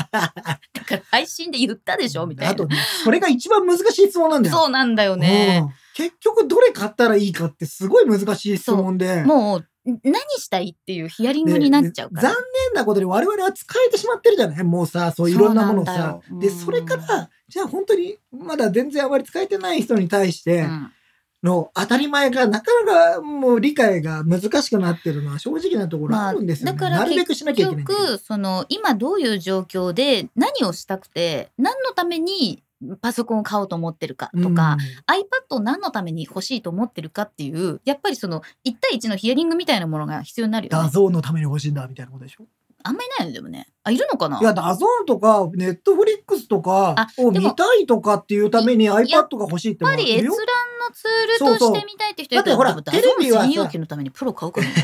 だから配信で言ったでしょみたいな。あとね、それが一番難しい質問なんだよ。そうなんだよね。うん結局どれ買ったらいいかってすごい難しい質問で。もう何したいっていうヒアリングになっちゃうから。で残念なことに我々は使えてしまってるじゃないもうさ、そういろんなものをさ。で、うんそれから、じゃあ本当にまだ全然あまり使えてない人に対してうんの当たり前がなかなかもう理解が難しくなってるのは正直なところあるんですよね。だからなるべくしなきゃいけないんだけど。結局その今どういう状況で何をしたくて何のためにパソコンを買おうと思ってるかとか、iPad を何のために欲しいと思ってるかっていうやっぱりその1対1のヒアリングみたいなものが必要になるよダね。ゾーンのために欲しいんだみたいなことでしょ？あんまりないよねでもね。あいるのかな？いや、ダゾーンとか、 Netflix とかあを見たいとかっていうために iPad が欲しいってやっぱり閲覧のツールとして見たいって人いるけどそうそうだってほらテレビはさ専用機のためにプロ買うかな。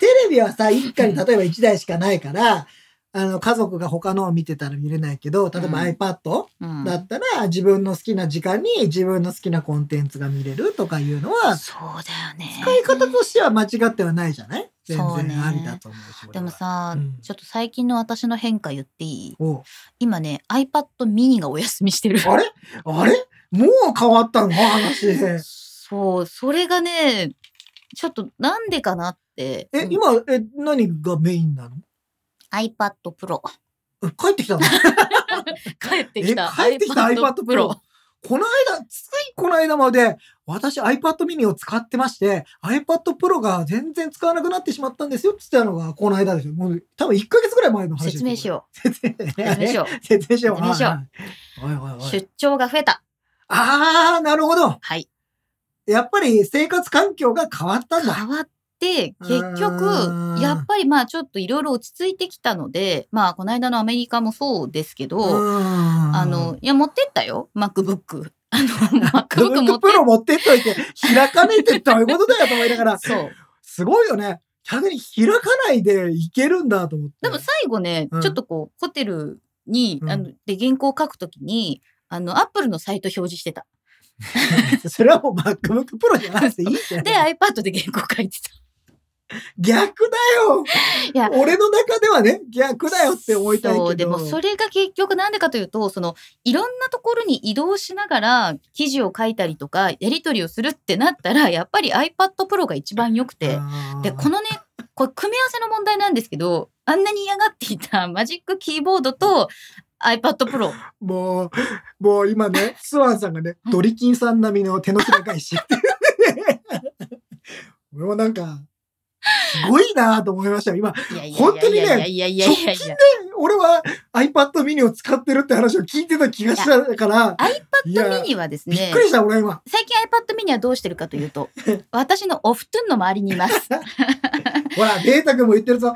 テレビはさ、一家に例えば1台しかないから、あの、家族が他のを見てたら見れないけど、例えばうん。iPad うん。だったら、自分の好きな時間に自分の好きなコンテンツが見れるとかいうのは、そうだよね。使い方としては間違ってはないじゃない？全然ありだと思うし。俺は。でも、さ、うん。ちょっと最近の私の変化言っていい？今ね iPad mini がお休みしてる。あれ？あれ？もう変わったの話。そう、それがね、ちょっとなんでかなって。え、うん。今、え、何がメインなの？iPad Pro。え帰ってきたの？帰ってきた。え帰ってきた？iPad Pro。この間、ついこの間まで、私 iPad mini を使ってまして、iPad Pro が全然使わなくなってしまったんですよって言ったのが、この間ですよ。もう、多分1ヶ月ぐらい前の話です 説明しよう。説明しよう。説明しよう。説明しようはいはいはいはい出張が増えた。あー、なるほど。はい。やっぱり生活環境が変わったんだ。変わって、結う局やっぱりまあちょっといろいろ落ち着いてきたので、まあこの間のアメリカもそうですけど、ああの、いや持ってったよ。MacBook。あの、MacBook 持ってってっといて、開かねえってどういうことだよと思いながら、そう。すごいよね。逆に開かないでいけるんだと思って。でも最後ね、うんちょっとこう、ホテルに、うんあの、で、原稿を書くときに、あの、アップルのサイト表示してた。それはもう MacBook Pro じゃなくていいじゃん。で、iPad で原稿書いてた。逆だよいや俺の中ではね、逆だよって思いたいけど。そう、でもそれが結局なんでかというと、その、いろんなところに移動しながら記事を書いたりとか、やり取りをするってなったら、やっぱり iPad Pro が一番良くて、で、このね、これ組み合わせの問題なんですけど、あんなに嫌がっていたマジックキーボードと iPad Pro。もう、もう今ね、スワンさんがね、うんドリキンさん並みの手のひら返しって。俺もなんか、すごいなと思いましたよ。今、本当にねいやいやいやいやいやいや。俺は iPad mini を使ってるって話を聞いてた気がしたから、iPad mini はですねびっく、りした、俺今。最近 iPad mini はどうしてるかというと、私のお布団の周りにいます。ほら、データ君も言ってるぞ。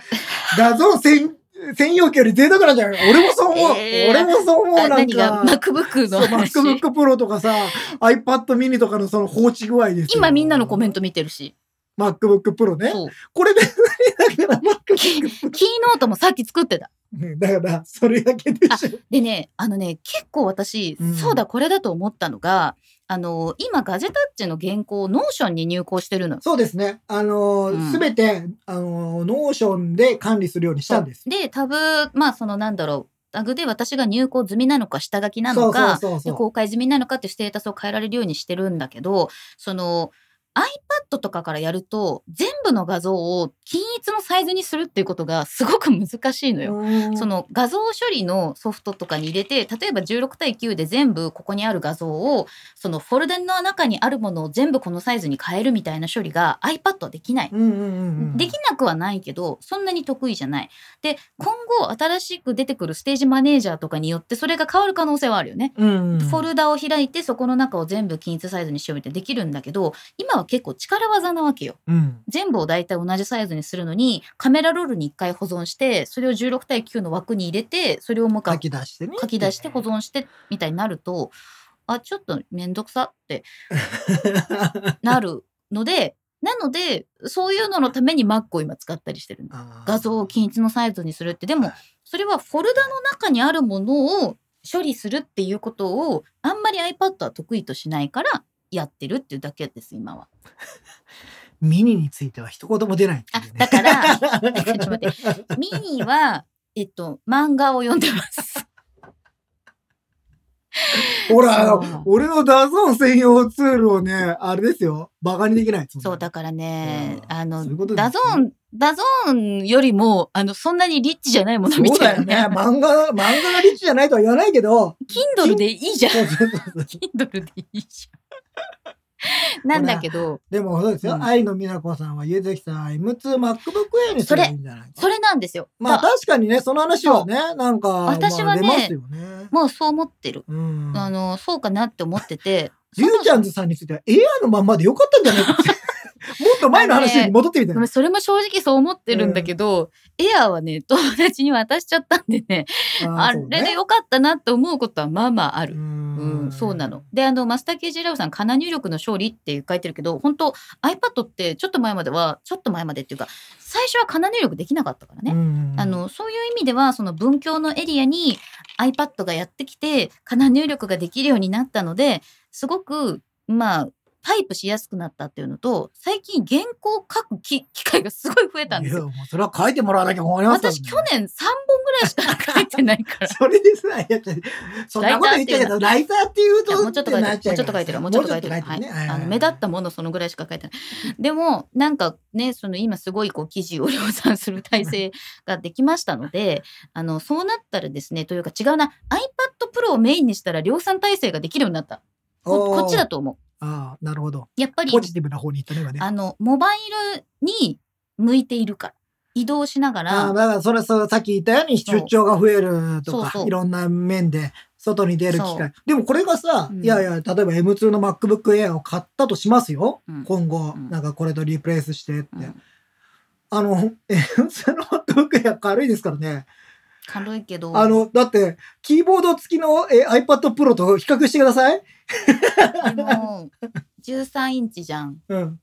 画像専専用機より贅沢なんじゃない俺もそう思う。えー俺もそう思う。なんあ何がか。MacBook の話 MacBook Pro とかさ、iPad mini とかのその放置具合ですよ。今みんなのコメント見てるし。MacBook Pro ね。これ別にだから MacBook Keynote もさっき作ってた。うんだから、それだけでしょ。でね、あのね、結構私、うんそうだ、これだと思ったのが、あの、今、ガジェタッチの原稿を Notion に入稿してるの。そうですね。あのうんすべて、あの Notion で管理するようにしたんです。で、タブ、まあ、そのなんだろう、タグで私が入稿済みなのか、下書きなのか。公開済みなのかっていうステータスを変えられるようにしてるんだけど、その iPad とかからやると、全部の画像を均一のサイズにするっていうことがすごく難しいのよ。うんその画像処理のソフトとかに入れて例えば16対9で全部ここにある画像をそのフォルダの中にあるものを全部このサイズに変えるみたいな処理が iPad はできない。できなくはないけどそんなに得意じゃない。で今後新しく出てくるステージマネージャーとかによってそれが変わる可能性はあるよね。うんうん、フォルダを開いてそこの中を全部均一サイズにしようみたいなできるんだけど今は結構力技なわけよ。うん。全部を大体同じサイズにするのにカメラロールに1回保存してそれを16対9の枠に入れてそれをもう一書回き出してね。書き出して保存してみたいになるとあちょっとめんどくさって なるのでなのでそういうののために Mac を今使ったりしてるの画像を均一のサイズにするってでもそれはフォルダの中にあるものを処理するっていうことをあんまり iPad は得意としないからやってるっていうだけです今は。ミニについては一言も出ないってあだからちょっと待ってミニはえっと漫画を読んでます。ほら、あそうの、俺の DAZN 専用ツールをね、あれですよ。バカにできない。そうだからね、うんあのそういうことですダゾーン DAZN よりもあのそんなにリッチじゃないものそうみたいなだよね。漫画、漫画がリッチじゃないとは言わないけど。Kindle でいいじゃん。そうそうそうそう Kindle でいいじゃん。なんだけど、でもそうですよ。うん愛の美奈子さんは、ゆずきさん、M2MacBook Air にすればいいんじゃないかそれなんですよ。まあだ確かにね、その話はね、なんか、私はね。もうそう思ってる。うん。あの、そうかなって思ってて。リュウちゃんズさんについては、エアのまんまでよかったんじゃないかって。もっと前の話に戻ってみたいなごめん。それも正直そう思ってるんだけど、エアーはね、友達に渡しちゃったんでね、あーれでよかったなって思うことはまあまあある。ううんん、そうなの。。で、あの、マスターケージラブさん、カナ入力の勝利って書いてるけど、本当 iPad ってちょっと前までは、ちょっと前までっていうか、最初はカナ入力できなかったからね。ねあ、の、そういう意味では、その文教のエリアに iPad がやってきて、カナ入力ができるようになったので、すごく、まあ、タイプしやすくなったっていうのと、最近原稿を書く機機会がすごい増えたんですよ。いや、もうそれは書いてもらわなきゃ困りますよ私、去年3本ぐらいしか書いてないから。それでさ、いや、そんなこと言っちゃうけど、ライターっていうと、もうちょっと書いてる。もうちょっと書いてる。もうちょっと書いてあの目立ったものそのぐらいしか書いてない。でもなんかね、その今すごいこう記事を量産する体制ができましたので、あのそうなったらですね、というか違うな、iPad Pro をメインにしたら量産体制ができるようになった。ここっちだと。と思う。ああ、なるほど。やっぱりポジティブな方に行ったね、今ね。あのモバイルに向いているから。移動しながああ、ら、だからそれそうさっき言ったように出張が増えるとかいろんな面で外に出る機そ会でもこれがさ、うん。いやいや例えば M2 の MacBook Air を買ったとしますよ、うん。今後、うん。なんかこれとリプレイスしてって、うん。あの M2 の MacBook Air 軽いですからね軽いけど、あのだってキーボード付きのえ iPad Pro と比較してください、でも13インチじゃん。うん、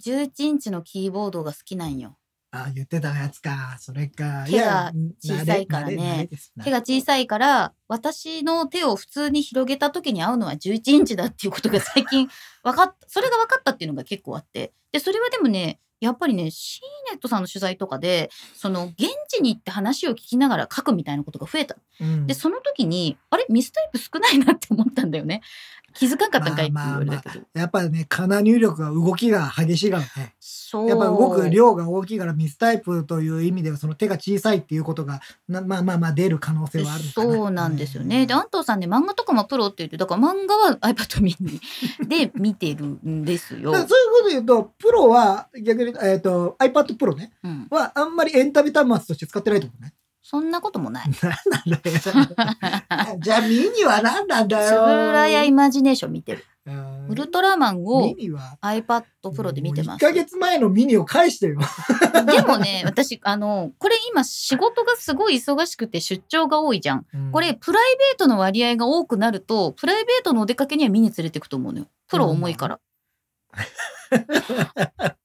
11インチのキーボードが好きなんよ。あ言ってたやつか。それか。手が小さいからね。手が小さいから私の手を普通に広げた時に合うのは11インチだっていうことが最近 分かったそれが分かったっていうのが結構あって。でそれはでもねやっぱりねシーネットさんの取材とかでその現地に行って話を聞きながら書くみたいなことが増えた。うん。でその時にあれ？ミスタイプ少ないなって思ったんだよね。気づかんかったんかい？って言われたけど、やっぱりね、かな入力が動きが激しいからね。そう。やっぱ動く量が大きいからミスタイプという意味ではその手が小さいっていうことがなまあまあまあ出る可能性はあるそうなんですよね。で、安藤さんね、漫画とかもプロって言って、だから漫画は iPad mini で見てるんですよ。そういうこと言うとプロは逆に、えー、と iPad プロね。うん、はあんまりエンタメ端末として使ってないと思うね。そんなこともない。なんなんだよ。じゃあミニは何なんだつよ。ぶらやイマジネーション見てる。うんルトラマンミを iPad Pro で見てます。1ヶ月前のミニを返してよ。でもね、私、あの、これ今仕事がすごい忙しくて出張が多いじゃん。これ、プライベートの割合が多くなると、プライベートのお出かけにはミニ連れてくと思うのよ。プロ重いから。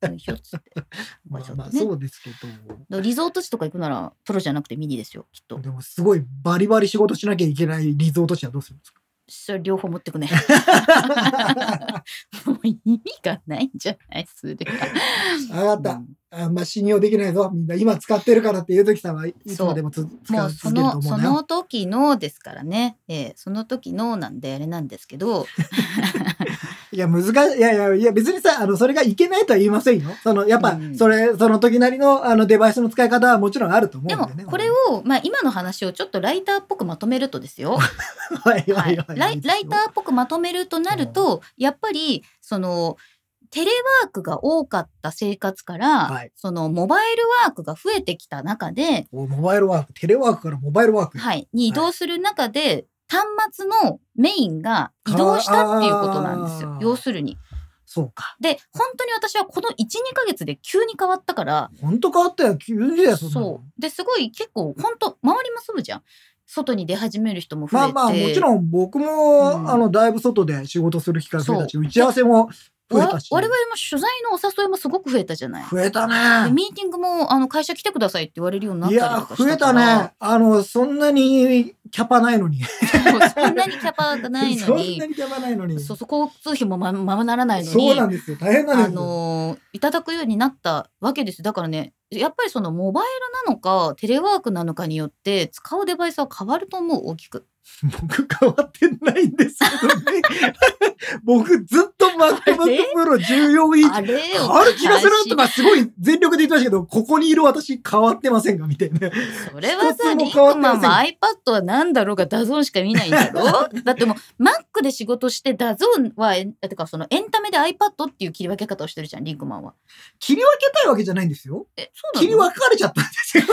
よいしょっつって。まあまあちょっとねそうですけど。リゾート地とか行くなら、プロじゃなくてミニですよ、きっと。でもすごいバリバリ仕事しなきゃいけないリゾート地はどうするんですか？それ両方持ってくね。もう意味がないんじゃない？それが。あなた、あんま信用できないぞ。みんな今使ってるからっていう時さんはいつまでもつ使もうそう続けるとの、そ思うなよ。の時のですからね。ええその時のなんであれなんですけど、いや、難しい。いやいや、いや、別にさ、あの、それがいけないとは言いませんよ。その、やっぱう、んそれ、その時なりの、あの、デバイスの使い方はもちろんあると思うんでね。これを、まあ今の話をちょっとライターっぽくまとめるとですよ。はいははいいはい。ライライターっぽくまとめるとなると、やっぱり、その、テレワークが多かった生活から、はいそのモバイルワークが増えてきた中で、おモバイルワーク、テレワークからモバイルワーク。はい、に移動する中で、端末のメインが移動したっていうことなんですよ要するに。そうか。で、本当に私はこの1、2ヶ月で急に変わったから、本当変わったよ。急にだよ、そう。で、すごい結構、本当周りも住むじゃん。外に出始める人も増えて。まあまあ、もちろん僕も、うんあの、だいぶ外で仕事する機会増えたし、打ち合わせも増えわたし。我々も取材のお誘いもすごく増えたじゃない。増えたでね。ミーティングもあの会社来てくださいって言われるようになっいやたりとか、した増えたね。あの、そんなにキャパないのに。そんなにキャパがないの そんになにキャパないのに。そうそう交通費もまままならないのそうになんですよ。大変なんであすよ。のいただくようになったわけですだからねやっぱりそのモバイルなのかテレワークなのかによって使うデバイスは変わると思う大きく。僕変わってないんですけどね。僕ずっと MacBook Pro 14インチ変わる気がするとかすごい全力で言ってましたけど、ここにいる私変わってませんか？みたいな。それはさリンも変わってませんクマンは iPad は何だろうが DAZN しか見ないんだろ？だってもう Mac で仕事して DAZN はえてかそのエンタメで iPad っていう切り分け方をしてるじゃんリンクマンは。切り分けたいわけじゃないんですよ。えそうなの？切り分かれちゃったんですよ。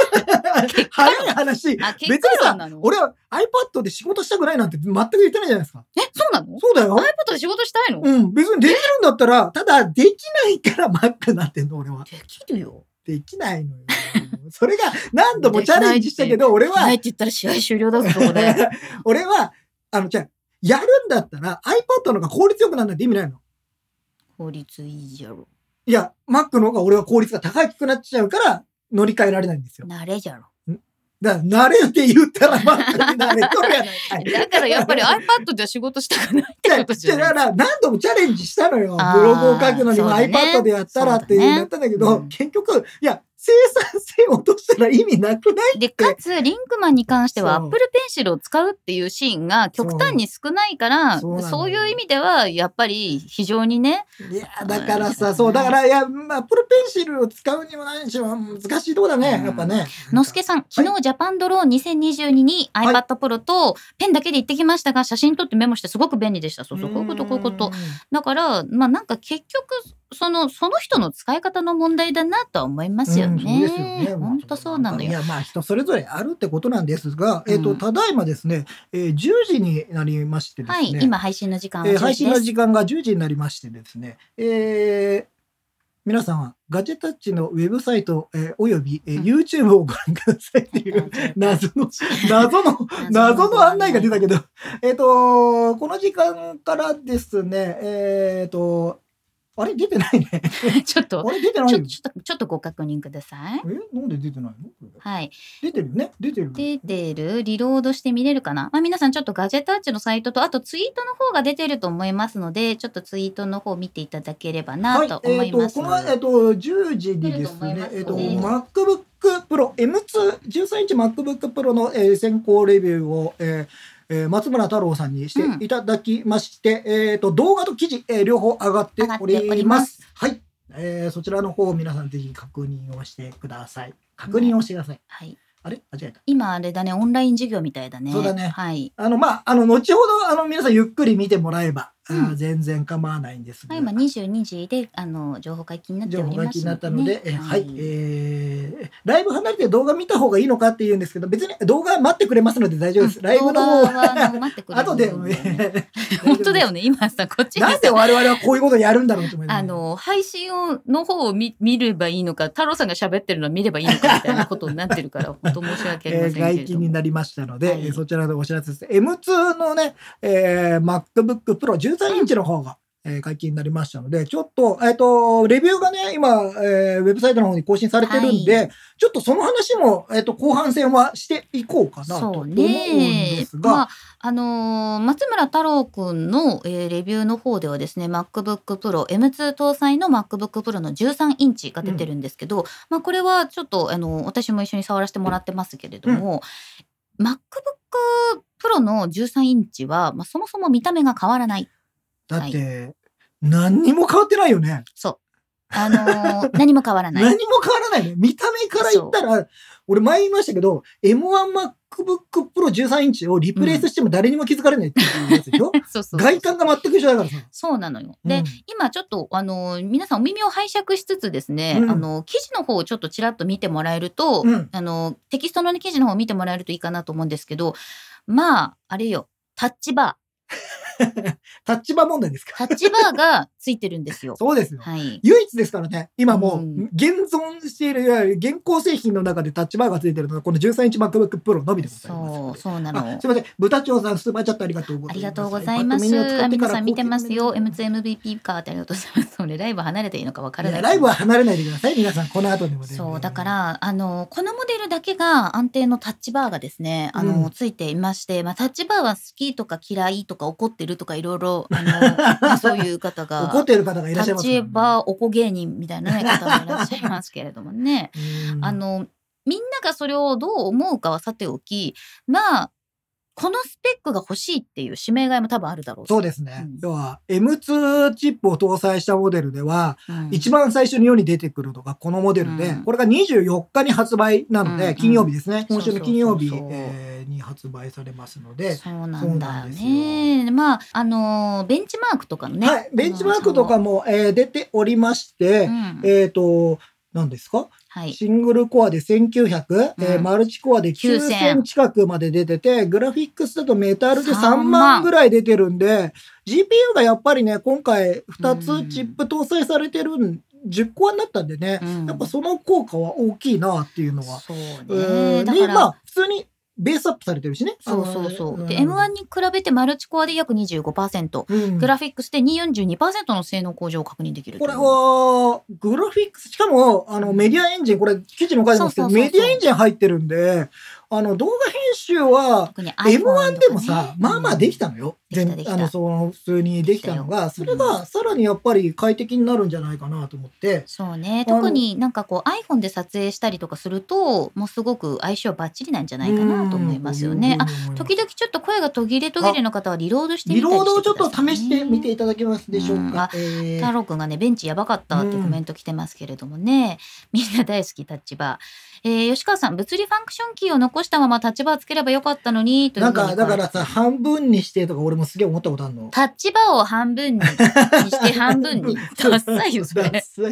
早い話。あ別にさ俺は iPad で仕事したくないなんて全く言ってないじゃないですか。えそうなの？そうだよ。iPad で仕事したいの、うん、別にできるんだったら、ただできないから Mac になってんの、俺は。できるよ。できないのよ。それが何度もチャレンジしたけど、俺はないって言ったら試合終了だぞそこで。俺は、あの、じゃあやるんだったら iPad の方が効率よくなるなんて意味ないの。効率いいじゃろ。いや、Mac の方が俺は効率が高くなっちゃうから乗り換えられないんですよ。慣れじゃろ。だ慣れって言ったら Mac に慣れとるやないかい。だからやっぱり iPad では仕事したくないってことじゃないだから何度もチャレンジしたのよ。ブログを書くのにも iPad でやったらってやったんだけど、うん結局、いや、生産性を落としたら意味なくないで、かつ、リンクマンに関してはそう。Apple Pencil を使うっていうシーンが極端に少ないから、そうそうそういう意味では、やっぱり非常にね、いや、だからうん。さ、そう、だから、いや、まあ、Apple Pencil を使うにも何にしろ難しいとこだね、うん。やっぱね。のすけさん、昨日ジャパンドローン2022にはい。iPad Pro とペンだけで行ってきましたが、写真撮ってメモしてすごく便利でした。そうそう、こういうこと、こういうこと。だから、まあなんか結局、その、その人の使い方の問題だなとは思いますようんですよね。ね本当そうなのよ。いや、まあ、人それぞれあるってことなんですが、えっ、と、うんただいまですね、えー10時になりましてですね。はい、今配信の時間は10えー配信の時間が10時になりましてですね、えー皆さんはガジェタッチのウェブサイト、えーおよび、えーうん YouTube をご覧くださいっていう 謎の、謎の、謎の案内が出たけど、えっ、と、この時間からですね、えっ、と、あれ出てないね。ちょっとあ、れ出てないよちょっと、。ちょっと、ちょっとご確認ください。えなんで出てないの？はい。出てるよね？出てる。出てるリロードして見れるかな？まあ皆さんちょっとガジェタッチのサイトと、あとツイートの方が出てると思いますので、ちょっとツイートの方見ていただければなと思います。えー、とこの、えー、と10時にです来ると思いまね、えー、とすね MacBook Pro M2 13インチ MacBook Pro の、えー先行レビューを、えーえー松村太郎さんにしていただきまして、えー、と動画と記事、えー両方上がっておりま。ますすはい、えーそちらの方を皆さんぜひ確認をしてください。確認をしてください。はい。あれ？間違えた。今あれだね、オンライン授業みたいだね。そうだねはい。あの、まあ、あの、後ほど、あの、皆さんゆっくり見てもらえば、あうん。全然構わないんです。が、はい、今22時であの情報解禁になって情おります報が気になったので、えねはい、えーライブ離れて動画見た方がいいのかって言うんですけど、別に動画待ってくれますので大丈夫です。ライブの方は待ってくれる後で、本当だよね今さこっちになんで我々はこういうことやるんだろうと思います。あの配信をの方を見見ればいいのか太郎さんが喋ってるのを見ればいいのかみたいなことになってるから本当申し訳ありまえーせんけれども、外勤になりましたので、はい。えーそちらでお知らせ。です。M2 のね、えー MacBook Pro 13インチの方が、えー解禁になりましたので、ちょっと、えっ、と、レビューがね、今、えーウェブサイトの方に更新されてるんで、はちょっとその話も、えっ、と、後半戦はしていこうかなと思うんねですが、まああのー松村太郎くんの、えーレビューの方ではですね MacBook Pro M2 搭載の MacBook Pro の13インチが出てるんですけど、まあ、これはちょっとあの私も一緒に触らせてもらってますけれども、MacBook Pro の13インチは、まあ、そもそも見た目が変わらない。だって、何にも変わってないよね。そう。あのー 何も変わらない。何も変わらないね。見た目から言ったら、俺前言いましたけど、M1MacBook Pro 13インチをリプレイスしても誰にも気づかれないっていうやつでしょ？そうそう外観が全く一緒だからさ。そうなのよ。で、うん今ちょっとあの皆さんお耳を拝借しつつですね、うんあの記事の方をちょっとちらっと見てもらえると、うんあのテキストの、ね、記事の方を見てもらえるといいかなと思うんですけどまああれよタッチバタッチバー問題ですか？ータッチバーがついてるんですよ。そうですよ。はい。唯一ですからね、今もううん現存している、いわゆる現行製品の中でタッチバーがついてるのが、この13インチ MacBook Pro のみでございますそう。そうなのあす。いません。豚長さん、スーパーチャットありがとうございます。ありがとうございます。ら皆さん見てますよ。高級 M2MVP かってありがとうございます。それライブ離れていいのかわからないライブは離れないでください。皆さん、この後でもねそうだか、らあのこのモデルだけが安定のタッチバーがですねあの、うんついていまして、まあ、タッチバーは好きとか嫌いとか怒ってるとかいろいろあの、まあ、そういう方が 怒っている方がいらっしゃいますね、チバーおこ芸人みたいな、ね、方もいらっしゃいますけれどもね。うん。あのみんながそれをどう思うかはさておきまあこのスペックが欲しいっていう指名買いも多分あるだろうしそうですね。うん。要は、M2 チップを搭載したモデルでは、うん。一番最初に世に出てくるのがこのモデルで、うん。これが24日に発売なので、金曜日ですね。今週の金曜日そえーに発売されますので、そうなんだよね。まああのベンチマークとかのね、はい、ベンチマークとかも、えー出ておりまして、うん。えっ、と、何ですか？はい。シングルコアで1900、えーうん。マルチコアで9000 9000近くまで出てて、グラフィックスだとメタルで3 3万万ぐらい出てるんで、GPU がやっぱりね、今回2つチップ搭載されてるん、10コアになったんでね、うん。やっぱその効果は大きいなっていうのは。そううね。んで、まあ、普通にベースアップされてるしね。そうそうそう。で、ん M1 に比べてマルチコアで約25%、うんグラフィックスで242%の性能向上を確認できるとこれ。は、グラフィックス、しかも、あの、メディアエンジン、これ、記事にも書いてますけど、メディアエンジン入ってるんで、あの、動画編集は、特に M1 でもさ、まあまあできた。たのよ。できたできた。全あの、その、普通にできたのが、それが、さらにやっぱり快適になるんじゃないかなと思って。そうね。特になんかこう iPhone で撮影したりとかすると、もうすごく相性バッチリなんじゃないかなと思いますよね。あ、時々ちょっと声が途切れ途切れの方はリロードしてみリたりロードをちょっと試してみていただけますでしょううん。えー。太郎くんがねベンチやばかったってコメント来てますけれどもね、みんな大好きタッチバー、えー吉川さん物理ファンクションキーを残したままタッチバーつければよかったのにというなんか、だからさ、半分にしてとか俺もすげえ思ったことあるの。タッチバーを半分ににして半分に。ダッサいよそれ。ち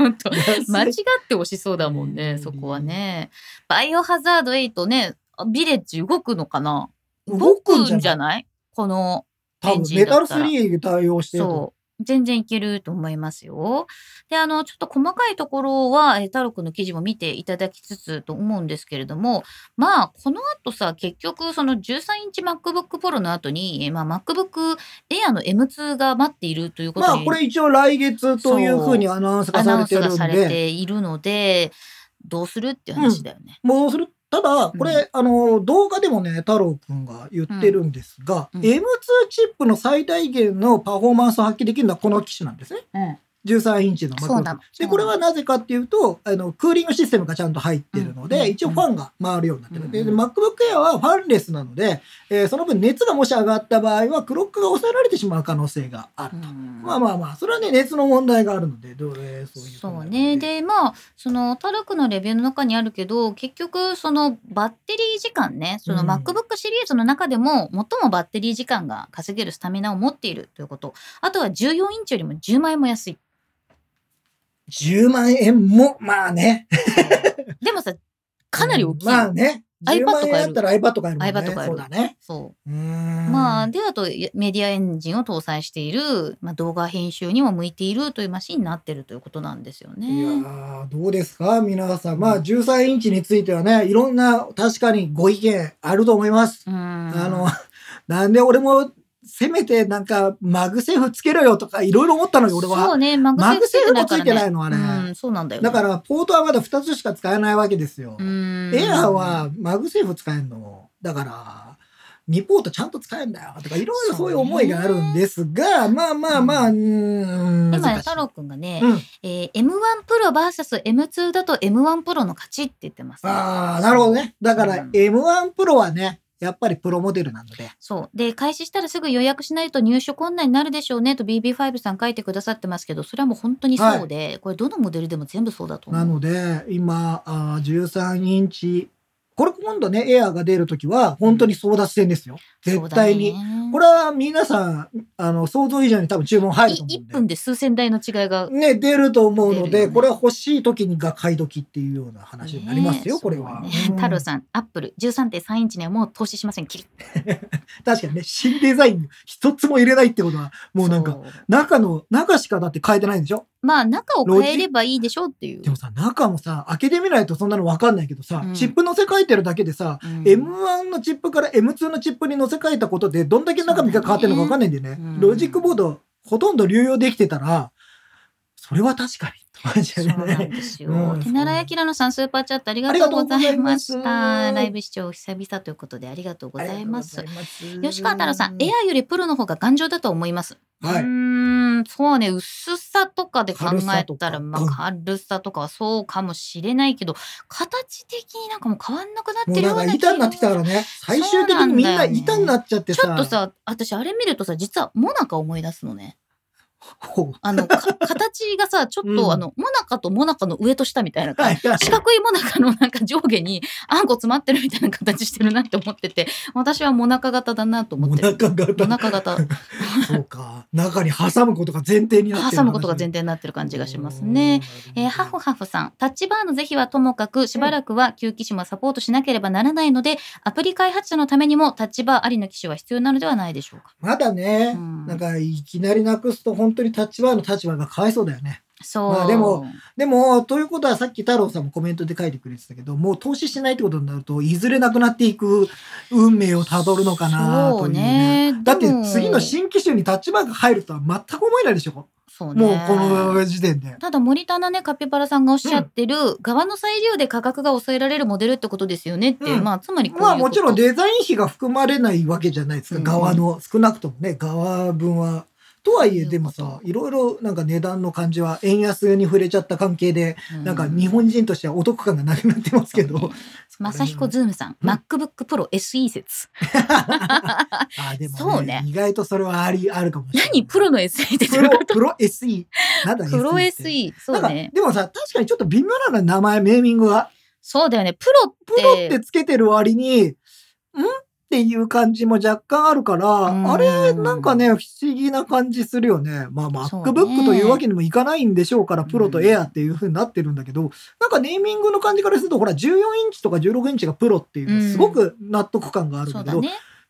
ょっと間違って押しそうだもんねそこはね。バイオハザード8ねビレッジ動くのかな？動動くくんじゃない？この多分エンジンメタルだったら3対応してるとそう。全然いけると思いますよ。で、あの、ちょっと細かいところは、えー、太郎くんの記事も見ていただきつつと思うんですけれども、まあ、この後さ、結局、その13インチ MacBook Pro の後に、えーまあ、MacBook Air の M2 が待っているということに、まあこれ一応来月というふうにアナウンスがアナウンスされてるんがされで、ているので、どうするっていう話だよね。もうする。ただ、これ、うんあの、動画でもね、太郎くんが言ってるんですが、うん。M2 チップの最大限のパフォーマンスを発揮できるのはこの機種なんですね。13インチの。で、これはなぜかっていうと、あの、クーリングシステムがちゃんと入ってるので、うん一応ファンが回るようになってる。で、うん MacBook Air はファンレスなので、えーその分熱がもし上がった場合は、クロックが抑えられてしまう可能性があると。うんまあまあまあ、それはね、熱の問題があるので、どれ、そういうそうね。で、まあ、その、タルクのレビューの中にあるけど、結局、その、バッテリー時間ね、その、うん MacBook シリーズの中でも、最もバッテリー時間が稼げるスタミナを持っているということ。あとは14インチよりも10万円も安い。10万円も、まあね。でもさ、かなり大きい。まあね。iPad 10万円あったら iPad 買えるね。iPad 買えるそうだね。そうーう。んまあ、で、あと、メディアエンジンを搭載している、まあ、動画編集にも向いているというマシンになっているということなんですよいね。やーどうですか？皆さん。まあ、13インチについてはね、いろんな、確かにご意見あると思います。うん。あの、なんで俺も、せめてなんか、 MagSafe つけろよとか、いろいろ思ったのよ、俺は。そうね、マグセーフもついてないのあれうん、そうなんだよ、ね。だから、ポートはまだ2つしか使えないわけですよ。うん、 Air は MagSafe 使えんの。だから、2ポートちゃんと使えんだよ。とか、いろいろそういう思いがあるんですが、まあまあまあ、うーん、今太郎くんがね、うん。えー M1 プロ VS M2 だと M1 プロの勝ちって言ってます、ね。ああ、なるほどね。だから、うん M1 プロはね、やっぱりプロモデルなので。そう。で、開始したらすぐ予約しないと入手困難になるでしょうねと BB5 さん書いてくださってますけど、それはもう本当にそうで、これどのモデルでも全部そうだと思う。なので、今、あー13インチ、これ今度ね、エアーが出るときは、本当に争奪戦ですよ。絶対に。これれは皆さん、あの、想像以上に多分注文入ると思うん1で。分で数千台の違いが。ね、出ると思うので、ねこれは欲しい時にが買い時っていうような話になりますよ、ねこれは。ねうん太郎さん、アップル13.3インチにはもう投資しません。キリッ確かにね、新デザイン一つも入れないってことは、もうなんか、中の、中しかだって変えてないんでしょ？まあ、中を変えればいいでしょうっていう。でもさ、中もさ、開けてみないとそんなのわかんないけどさ、うんチップ乗せ替えてるだけでさ、うん M1 のチップから M2 のチップに乗せ替えたことで、どんだけ中身が変わってるのかわかんないんだよね。ねうんロジックボード、ほとんど流用できてたら、それは確かに。そうなんですよ。うん手習いきらのさんスーパーチャットありがとうございました。ライブ視聴久々ということでありがとうございます。吉川太郎さん、エアーよりプロの方が頑丈だと思います。はいうーん、そうね、薄さとかで考えたら、まあ、軽さとかはそうかもしれないけど、形的になんかもう変わんなくなってるような気が板になってきたからね。最終的にみんな板になっちゃってさ。ちょっとさ、私あれ見るとさ、実はモナカ思い出すのね。あの、か 形がさ、ちょっと、うんあの、モナカとモナカの上と下みたいな四角いモナカのなんか上下にあんこ詰まってるみたいな形してるなって思ってて、私はモナカ型だなと思おってる。ナカ型。そうか。中に挟むことが前提になってる。挟むことが前提になってる感じがしますね。えーハフハフさん、タッチバーの是非はともかく、しばらくは旧機種もサポートしなければならないので、アプリ開発者のためにもタッチバーありの機種は必要なのではないでしょうか。まだね、うんなんかいきなりなくすと本当にタッチバーの立場がかわいそうだよね。そう。まあでも、でも、ということはさっき太郎さんもコメントで書いてくれてたけど、もう投資しないってことになると、いずれなくなっていく運命をたどるのかなというね。ね。だって次の新機種にタッチバーが入るとは全く思えないでしょ。そうねもうこの時点で。ただ森田のねカピバラさんがおっしゃってる、側の裁量で価格が抑えられるモデルってことですよねっていう、うんまあつまりまあもちろんでデザイン費が含まれないわけじゃないですか。うん側の、少なくともね、側分は。とはいえ、でもさ、いろいろなんか値段の感じは円安に触れちゃった関係で、なんか日本人としてはお得感がなくなってますけど。まさひこズームさん、うん。MacBook Pro SE 説あでも、そうね。意外とそれはあり、あるかもしれない。何プロの SE ってプロ、プロ SE。なんだプロ SE そうね。でもさ、確かにちょっと微妙なの名前、ネーミングが。そうだよね。プロってプロってつけてる割に、ん？っていう感じも若干あるから、うん。あれ、なんかね、不思議な感じするよね。まあ、MacBook というわけにもいかないんでしょうから、プロとエアっていう風になってるんだけど、なんかネーミングの感じからすると、ほら、14インチとか16インチがプロっていうのはすごく納得感があるんだけど、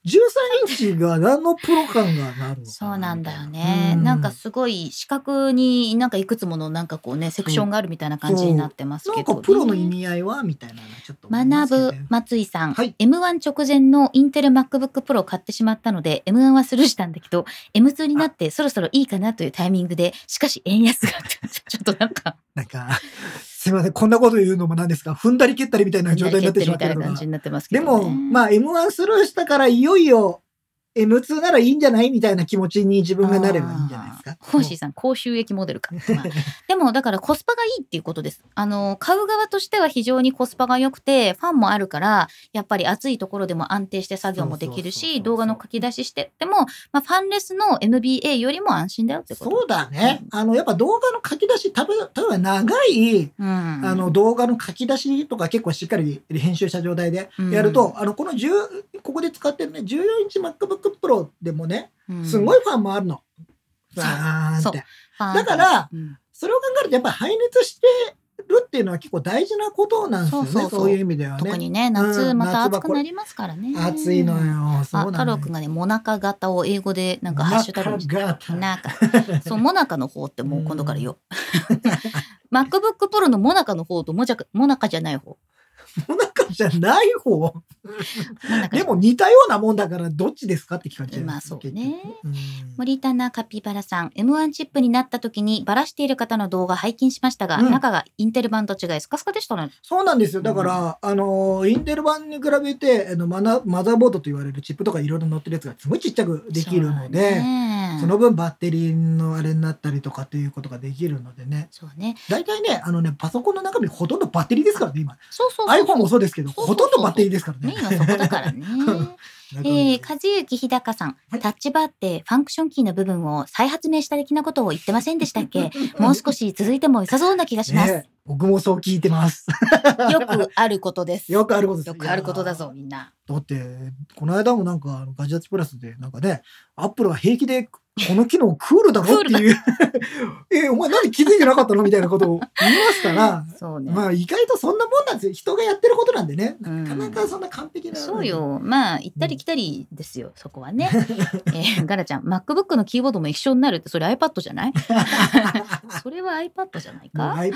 13インチが何のプロ感がなるのかそうなんだよね、うなんかすごい四角になんかいくつものなんかこうねセクションがあるみたいな感じになってますけど、なんかプロの意味合いはみたいなのちょっと思います学ぶ松井さん、はい。M1 直前のインテル MacBook Pro を買ってしまったので M1 はスルーしたんだけど M2 になってそろそろいいかなというタイミングでしかし円安が ちょっとなんか。なんか、すいません、こんなこと言うのもなんですか、踏んだり蹴ったりみたいな状態になってしまってるのが。でも、まあ M1 スルーしたからいよいよ M2 ならいいんじゃないみたいな気持ちに自分がなればいいんじゃないですか。ホーシーさん、高収益モデルか。まあでも、だからコスパがいいっていうことです。あの、買う側としては非常にコスパが良くて、ファンもあるから、やっぱり暑いところでも安定して作業もできるし、動画の書き出ししてっても、まあ、ファンレスの MBA よりも安心だよってこと。そうだね。あの、やっぱ動画の書き出し、例えば長い、うん。あの、動画の書き出しとか結構しっかり編集した状態でやると、あの、この10、ここで使ってるね、14インチ MacBook Pro でもね、うん、すごいファンもあるの。そうそうバーンって。だからうんそれを考えると、やっぱ排熱してるっていうのは結構大事なことなんですよね。そうそういう意味ではね。特にね、夏うんまた暑くなりますからね。暑いのよ。そう太郎くんがね、モナカ型を英語でなんかハッシュタグになんか、そう、モナカの方ってもう今度からよ。MacBook Pro のモナカの方とモジャカ、モナカじゃない方。モナカじゃない方。でも似たようなもんだからどっちですかって聞かれちゃう。まあそうねうん森棚カピバラさん、M1 チップになった時にバラしている方の動画拝見しましたが、うん中がインテル版と違いスカスカでしたね。そうなんですよ。だから、あのーインテル版に比べて、あのマナマザーボードと言われるチップとかいろいろ載ってるやつがすごいちっちゃくできるので、その分バッテリーのあれになったりとかっていうことができるのでね。そうね。大体ね、あのね、パソコンの中身ほとんどバッテリーですからね、今。そうそうそう。iPhone もそうですけど、ほとんどバッテリーですからね。メインはそこだからね。えー、和幸日高さん、はいタッチバーってファンクションキーの部分を再発明した的なことを言ってませんでしたっけ？もう少し続いても良さそうな気がします。ね、僕もそう聞いてます。よくあることです。よくあることです。よくあることだぞ、みんな。だって、この間もなんか、ガジェットプラスで、なんかね、アップルは平気で、この機能クールだろ？っていう、え、お前なんで気づいてなかったの？みたいなことを言いますから、そうね。まあ意外とそんなもんなんですよ。人がやってることなんでね。うんなかなかそんな完璧な。そう。よ。まあ、行ったり来たりですよ、そこはね。えーガラちゃん、MacBook のキーボードも一緒になるって、それ iPad じゃない？それは iPad じゃないか、iPad で。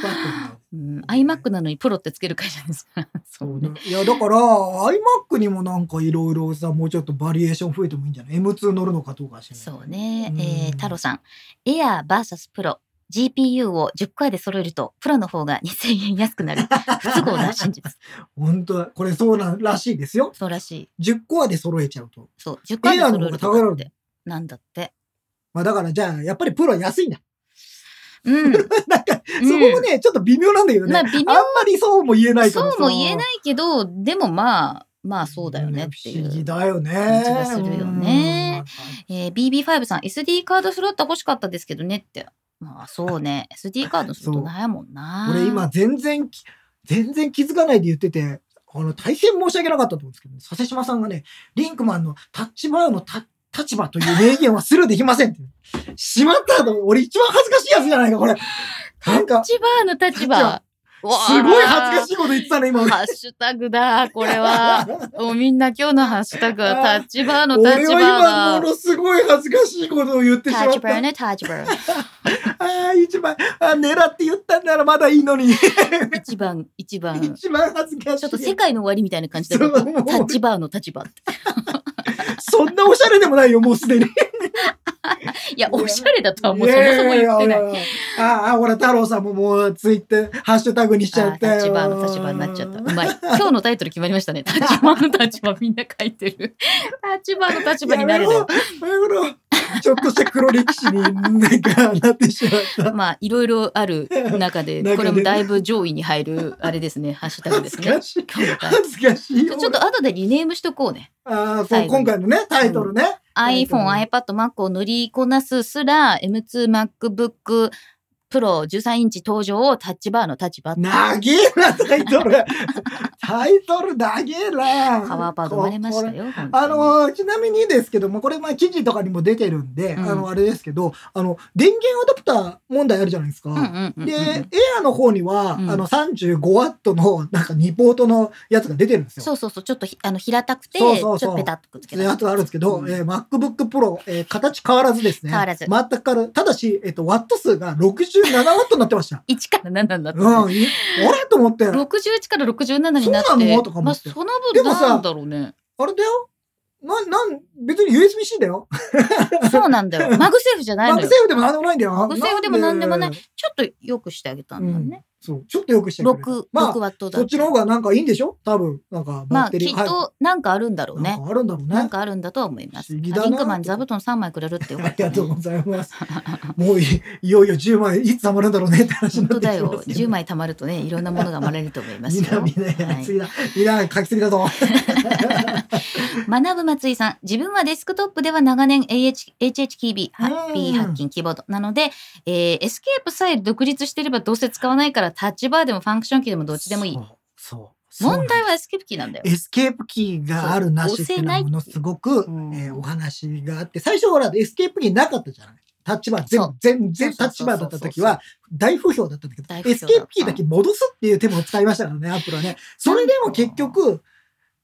うん、iMac なのにプロってつける会社ですから。そうね。いや、だから、iMac にもなんかいろいろさ、もうちょっとバリエーション増えてもいいんじゃない ?M2 乗るのかどうかは知ら。そうね。うんえー、太郎さん、Air vs Pro。GPU を10回で揃えると、プロの方が2000円安くなる。不都合な真実。本当だ。これそうなんらしいですよ。そうらしい。10コアで揃えちゃうと。そう、10回で揃えるとだって。なんだって。まあだからじゃあ、やっぱりプロは安いんだ。うん。なんか、そこもね、ちょっと微妙なんだけどね。まあ微妙あんまりそうも言えないそうも言えないけど、でもまあ、まあそうだよねっていう。だよね。感じがするよねえー、BB5 さん、SD カードスロット欲しかったですけどねって。まあそうね。SD カードスロットないもんな。うん。俺今全然き、全然気づかないで言ってて、あの、大変申し訳なかったと思うんですけど、ね、佐世島さんがね、リンクマンのタッチバーのタ立場という名言はスルーできませんって。しまったと、俺一番恥ずかしいやつじゃないか、これ。なんか、立場の立場。すごい恥ずかしい。いこと言ってたね、今俺。ハッシュタグだ、これは。もうみんな今日のハッシュタグはタッチバーの俺立場は今、だも。のすごい恥ずかしいことを言ってしまった。タッチバーね、タッチバー。ああ、一番、あー狙って言ったんならまだいいのに。一番、一番。一番恥ずかしい。ちょっと世界の終わりみたいな感じだけど、そうもうタッチバーの立場って。そんなおしゃれでもないよ、もうすでに。いや、おしゃれだとはもうそもそも言ってない。ああ、ほら、太郎さんももうツイッター、ハッシュタグにしちゃって。タッチバーの立場になっちゃった。うまい。今日のタイトル決まりましたね。タッチバーの立場みんな書いてる。タッチバーの立場になれだよ。やめろやめろちょっとした黒歴史になんかなってしまった。まあ、いろいろある中で、これもだいぶ上位に入る、あれですね、ハッシュタグですね恥ずか。しい。恥ずかしいよ。ちょっと後でリネームしとこうね。ああ、最後に今回のね、タイトルね。iPhone、iPad、Mac を乗りこなすすら、M2 MacBook Pro 13インチ登場をタッチバーの立場。長えな、タイトル。タイトル長えな。パワーパード生まれましたよ。あのちなみにですけども、これ、まあ、記事とかにも出てるんで、うんあの、あれですけど、あの、電源アダプター問題あるじゃないですか。で、エアの方には、うんあの、35ワットの、なんか、2ポートのやつが出てるんですよ。そうそうそう、ちょっとひあの平たくて、そうそうそうちょっとペタッとくっつけたやつがあるんですけど、うんえー MacBook Pro、えー形変わらずですね。変わらず全く変わらず。ただし、えっ、と、ワット数が67ワットになってました。1から7になって、うん、いあれ？と思って。61から67になって、そうなの？とか思まあ、ってその分なんだろうね。あれだよ。な、なん、別に USB-C だよ。そうなんだよ。マグセーフじゃないマのよ。グセーフでもなんでもないんだよ。マグセーフでもなんでもないんちょっと良くしてあげたんだね。そう。ちょっとよくしてくれた6、まあ6、ワットだそっちの方がなんかいいんでしょ？多分。なんか、まあ、きっバッテリー。となんかあるんだろうねなん。かあるんだろうね。なんかあるんだとは思います。リンクマン座布団3枚くれるってよかった、ね。ありがとうございます。もういいよいよ10枚いつ貯まるんだろうねって話に本当だよ。なってきてますけど。10枚貯まるとね、いろんなものが生まれると思いますよ。みんなみんな。みんな書きすぎだぞ。学ぶ松井さん、自分はデスクトップでは長年 AH HH キービー、ハッピーハッキンキーボードなので、えーエスケープさえ独立していればどうせ使わないからタッチバーでもファンクションキーでもどっちでもいいそ。う。問題はエスケープキーなんだよ。エスケープキーがあるなしっていうのはものすごく、うんえーお話があって、最初ほら、エスケープキーなかったじゃないタッチバー、全全然タッチバーだった時は大不評だったんだけど、エスケープキーだけ戻すっていう手も使いましたからね、アップルはね。それでも結局、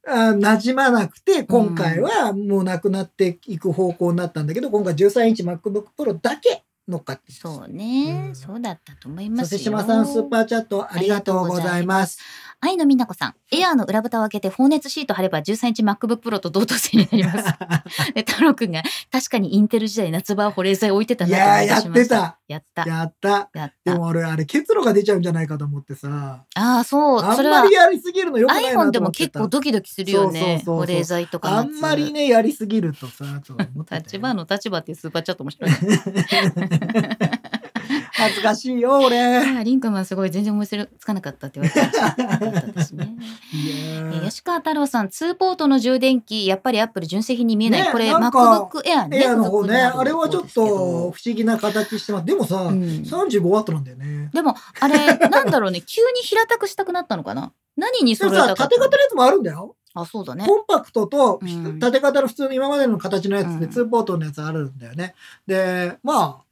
あー馴染まなくて、今回はもうなくなっていく方向になったんだけど、今回13インチ MacBook Pro だけ乗っかってそうね、うんそうだったと思いますよ。そして島さんスーパーチャットありがとうございます。愛のみなこさん、エアーの裏蓋を開けて放熱シート貼れば13インチ MacBook Pro と同等性になります。で、太郎くんが確かにインテル時代夏場は保冷剤置いてたいなと思い出やーやっ。てた。やった。やった。やった。でも俺あれ結露が出ちゃうんじゃないかと思ってさ。ああ、そう。あんそれはまりやりすぎるのよくないなと思 iPhone ってた。でも結構ドキドキするよね。保冷剤とかあ夏んまりね、やりすぎるとさ、と思って立場の立場っていうスーパーチャット面白いね。恥ずかしいよ、俺。リンクマンすごい全然思いつかなかったって言われてましね。吉川太郎さん、2ポートの充電器、やっぱりアップル純正品に見えない。ねこれ、MacBook Air ね。エアの方ね、あれはちょっと不思議な形してます。でもさ、うん35ワットなんだよね。でも、あれ、なんだろうね、急に平たくしたくなったのかな？何にでもさ、揃えたかった縦型のやつもあるんだよ。あ、そうだね。コンパクトとうん縦型の普通の今までの形のやつでうん2ポートのやつあるんだよね。で、まあ、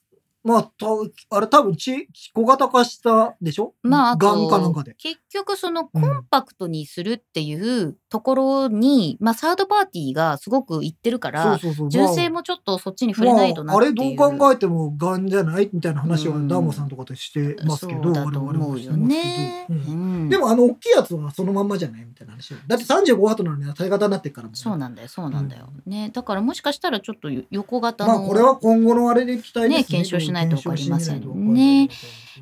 まあ、とあれ多分ち小型化したでしょ？まあ、あガンかなんとかで。結局そのコンパクトにするっていうところに、まあサードパーティーがすごく言ってるから、そうそうそう。純正もちょっとそっちに触れないとなまあ、あっていう。れどう考えても GaNじゃないみたいな話はうんダーモさんとかとしてますけど、そうだと我々もしてますけどね。うんうんでもあの大きいやつはそのまんまじゃないみたいな話よだって35ワットなのに縦型になってるからもそうなんだよ、そうなんだよ。ね、だからもしかしたらちょっと横型の。まあこれは今後のあれで期待ですね。ね検証しないとわかりませんね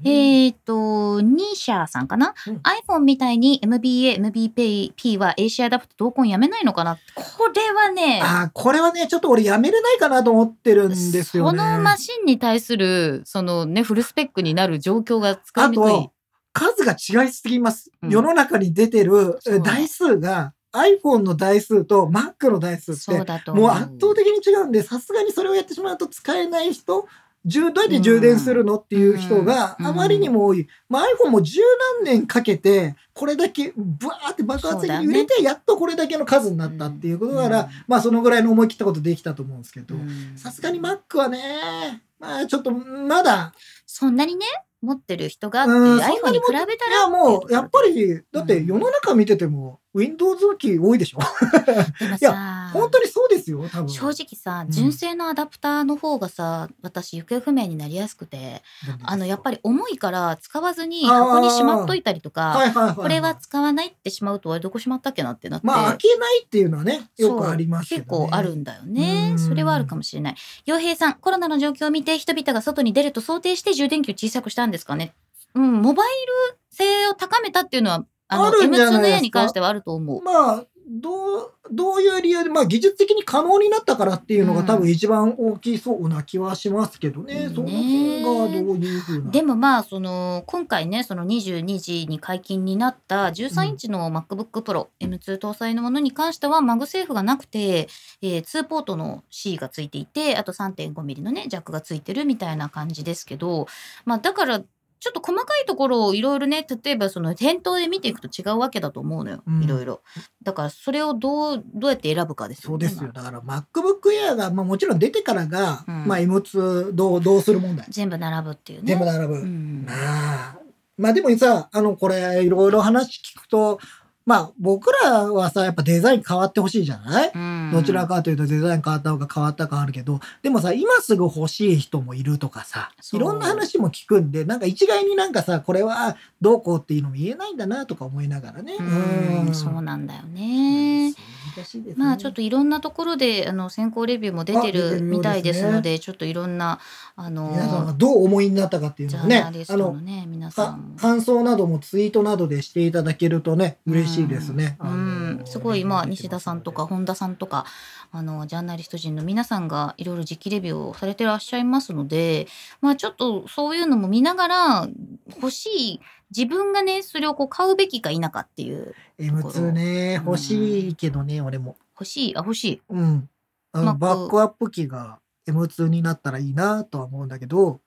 えっ、と、ニーシャーさんかな、うん ?iPhone みたいに MBA、MBP は AC アダプト同梱やめないのかな？これはね、あーこれはねちょっと俺やめれないかなと思ってるんですよね。そのマシンに対する、そのね、フルスペックになる状況が使いあにくいと。数が違いすぎます。うん世の中に出てる台数が iPhone の台数と Mac の台数って。もう圧倒的に違うんでさすがにそれをやってしまうと使えない人充どうやって充電するのっていう人がうん。あまりにも多い。まあ、iPhone も十何年かけてこれだけブワーって爆発的に売れてやっとこれだけの数になったっていうことなら、うん。まあそのぐらいの思い切ったことできたと思うんですけど。うん。さすがに Mac はねまあちょっとまだ。そんなにね、持ってる人がっていううん iPhone に比べたらいやもうやっぱりだってうん。世の中見てても Windows 機多いでしょ？いやさ、本当にそうですよ多分正直さ、うん純正のアダプターの方がさ、私行方不明になりやすくて、あの、やっぱり重いから使わずに箱にしまっといたりとか、はいはいはいいこれは使わないってしまうと、あれどこしまったっけなってなって。まあ開けないっていうのはねよくありますけ結構あるんだよねう。んそれはあるかもしれない。洋平さん、コロナの状況を見て人々が外に出ると想定して充電器を小さくしたんですかね？うん、モバイル性を高めたっていうのは、あの、あるんじゃ M2 のないですか？A に関してはあると思う。まあどうどういう理由で、まあ、技術的に可能になったからっていうのが多分一番大きそうな気はしますけどね、うん。その辺がどういうふうな。でもまあその今回ねその22時に解禁になった13インチの MacBook Pro、M2 搭載のものに関してはマグセーフがなくて、えー2ポートの C がついていてあと 3.5mm のねジャックがついてるみたいな感じですけどまあだからちょっと細かいところをいろいろね例えばその店頭で見ていくと違うわけだと思うのよ。うん。いろいろ。だからそれをどうどうやって選ぶかですよね。そうですよ。だから MacBook Air が、まあ、もちろん出てからが、うん。まあ M2 どうどうする問題。全部並ぶっていうね。全部並ぶ。うん。まあ、まあでもさ、あの、これ、いろいろ話聞くと、まあ、僕らはさ、やっぱデザイン変わってほしいじゃない、うん。どちらかというとデザイン変わった方が変わった感あるけど、でもさ、今すぐ欲しい人もいるとかさ、いろんな話も聞くんで、なんか一概になんかさ、これはどうこうっていうのも言えないんだなとか思いながらね。うんそうなんだよね。難しいですね。まあちょっといろんなところであの先行レビューも出てるみたいですのでちょっといろんなあの皆さんがどうお思いになったかっていうのをねーナリストあの皆さかんも。感想などもツイートなどでしていただけるとね嬉しいですね。うんうんすごいまあ西田さんとか本田さんとかあのジャーナリスト陣の皆さんがいろいろ実機レビューをされてらっしゃいますのでまあちょっとそういうのも見ながら欲しい自分がねそれをこう買うべきか否かっていう M2 ねうん。欲しいけどね俺も。欲しい？あ欲しい。うん。あのバックアップ機が M2 になったらいいなとは思うんだけど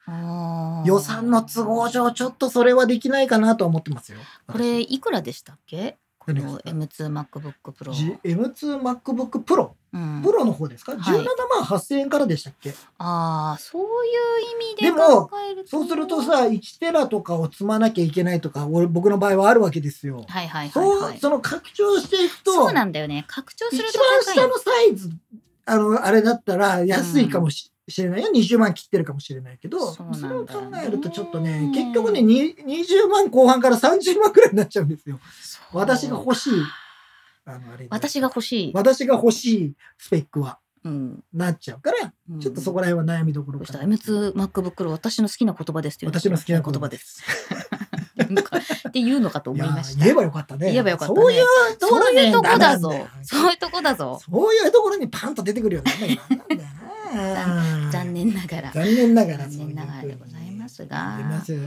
予算の都合上ちょっとそれはできないかなとは思ってますよ。これいくらでしたっけ？この何ですか？M2MacBook Pro、じ M2MacBook Pro うん。プロの方ですか、はい。17万8000円からでしたっけ？ああそういう意味ででも考えると。そうするとさ1テラとかを積まなきゃいけないとか俺僕の場合はあるわけですよ。はいはいはいそうはい。その拡張していくとそうなんだよね。拡張す一ると高い番下のサイズあのあれだったら安いかもし,、れないよ。20万切ってるかもしれないけどそれを考えるとちょっとね結局ねに20万後半から30万くらいになっちゃうんですよ。私が欲しい。あのあれで。私が欲しい、私が欲しいスペックは。うん。なっちゃうから、うん。ちょっとそこら辺は悩みどころそしたからな。M2MacBook Pro 私の好きな言葉ですって私の好きな言葉です。っていうのかと思いました。言えばよかったね。言えばよかったね。そういうそういうとこだぞ。そういうとこだぞ。そういうところにパンと出てくるようになんだよ。な 残念ながら。残念ながら。残念ながらでございますが。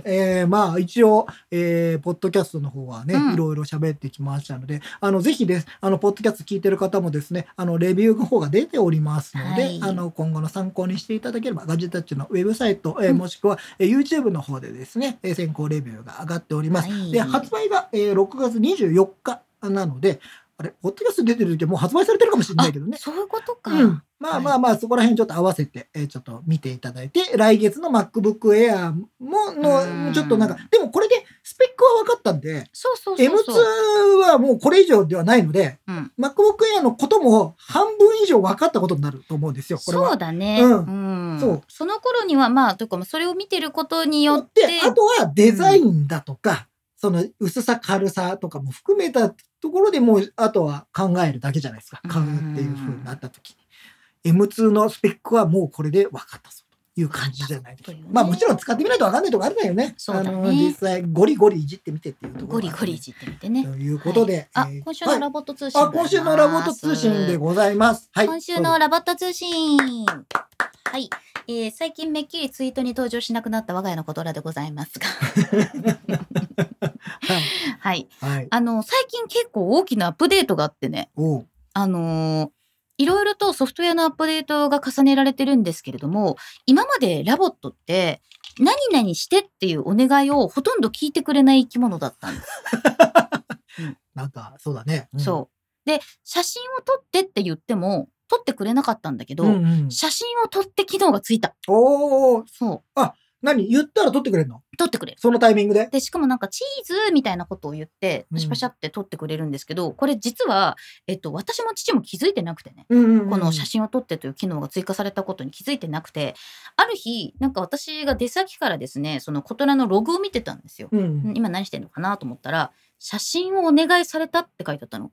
えーまあ一応、えーポッドキャストの方はね、うん。いろいろ喋ってきましたのであのぜひです。あのポッドキャスト聞いてる方もですねあのレビューの方が出ておりますので、はい。あの今後の参考にしていただければガジェタッチのウェブサイト、えーうん。もしくは、えー YouTube の方でですね、えー先行レビューが上がっております。はい。で発売が、えー6月24日なのであれポッドキャスト出てる時はもう発売されてるかもしれないけどね。あ。そういうことか。うん、まあまあまあ、そこら辺ちょっと合わせて、えーちょっと見ていただいて、来月の MacBook Air もちょっとなんか、でもこれでスペックは分かったんで、そうそうそうそう。M2 はもうこれ以上ではないので、うん MacBook Air のことも半分以上分かったことになると思うんですよ、これは。そうだね。うんんそうその頃にはまあというかまあそれを見てることによっでて、あとはデザインだとか、その薄さ軽さとかも含めたところでもう、あとは考えるだけじゃないですか。買うっていう風になった時に。M2 のスペックはもうこれで分かったぞという感じじゃないでしょうかまあもちろん使ってみないと分かんないとこあるんだよね。そうだねあの実際ゴリゴリいじってみてっていうところゴリがゴリいじってみてね。ということで。はいあえー、今週のラボット通信、はいあ、今週のラボット通信でございます。はい。今週のラボット通信。はい、えー最近めっきりツイートに登場しなくなった我が家のことらでございますが。はい。はい。あの、最近結構大きなアップデートがあってね、あのーいろいろとソフトウェアのアップデートが重ねられてるんですけれども、今までラボットって、何々してっていうお願いをほとんど聞いてくれない生き物だったんです。なんか、そうだね。うんそう。で、写真を撮ってって言っても、撮ってくれなかったんだけど、うんうん写真を撮って機能がついた。おお、そう。何？言ったら撮ってくれるの？撮ってくれる。そのタイミングで？で、しかもなんかチーズみたいなことを言って、うんパシャパシャって撮ってくれるんですけど、これ実は、えっと、私も父も気づいてなくてね。うんうんうんこの写真を撮ってという機能が追加されたことに気づいてなくて、ある日、なんか私が出先からですね、そのコトラのログを見てたんですよ。うんうん今何してんのかなと思ったら、写真をお願いされたって書いてあったの。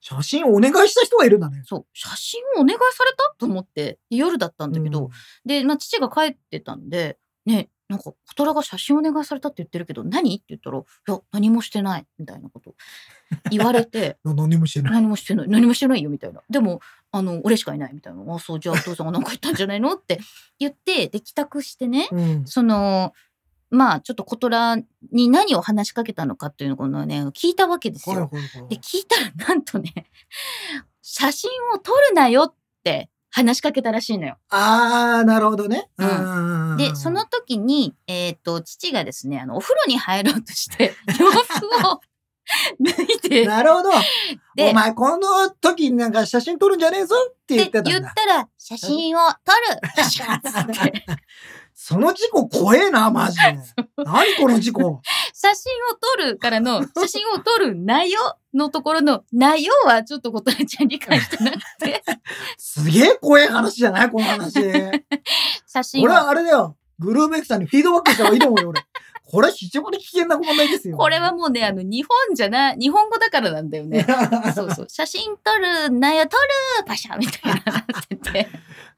写真をお願いした人がいるんだね。そう、写真をお願いされたと思って、夜だったんだけど、うんで、まあ、父が帰ってたんで、ね、なんか、コトラが写真お願いされたって言ってるけど、何？って言ったら、いや、何もしてない、みたいなこと 言われて、な何もしてない。何もしてない、何もしてないよ、みたいな。でも、あの、俺しかいない、みたいな。あ、そう、じゃあお父さんが何か言ったんじゃないの？って言って、で、帰宅してね、うんその、まあ、ちょっとコトラに何を話しかけたのかっていうのをね、聞いたわけですよ。で、聞いたら、なんとね、写真を撮るなよって話しかけたらしいのよ。あー、なるほどね。うんんで、その時に、えっ、と、父がですね、あの、お風呂に入ろうとして、洋服を脱いで、なるほど。でお前、この時になんか写真撮るんじゃねえぞって言ってたんだ。言ったら、写真を撮るつって その事故怖えな、マジで。何この事故。写真を撮るからの、写真を撮るなよのところの、なよはちょっとことらちゃん理解してなくて、すげえ怖え話じゃないこの話。写真を俺はあれだよ。グルーベックさんにフィードバックした方がいいと思うよ、俺。これ非常に危険な問題ですよ。これはもうね、あの、日本じゃない、日本語だからなんだよね。そうそう。写真撮るなよ、撮るパシャみたいななってて。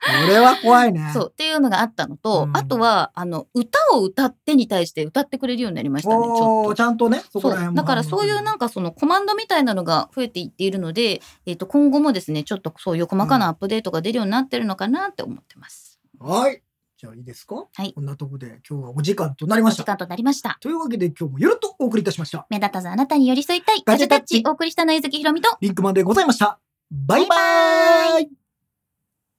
これは怖いね。そう。っていうのがあったのと、うんあとは、あの、歌を歌ってに対して歌ってくれるようになりましたね、ちょっとち。ゃんとね、そこらだからそういうなんかそのコマンドみたいなのが増えていっているので、えっと今後もですねちょっとそういう細かなアップデートが出るようになってるのかなって思ってます。はい。じゃあいいですか？はいこんなとこで今日はお時間となりました。お時間となりました。というわけで今日もゆるっとお送りいたしました。目立たずあなたに寄り添いたいガジェタッチお送りしたのゆずきひろみとリンクマンでございました。バイババイバーイ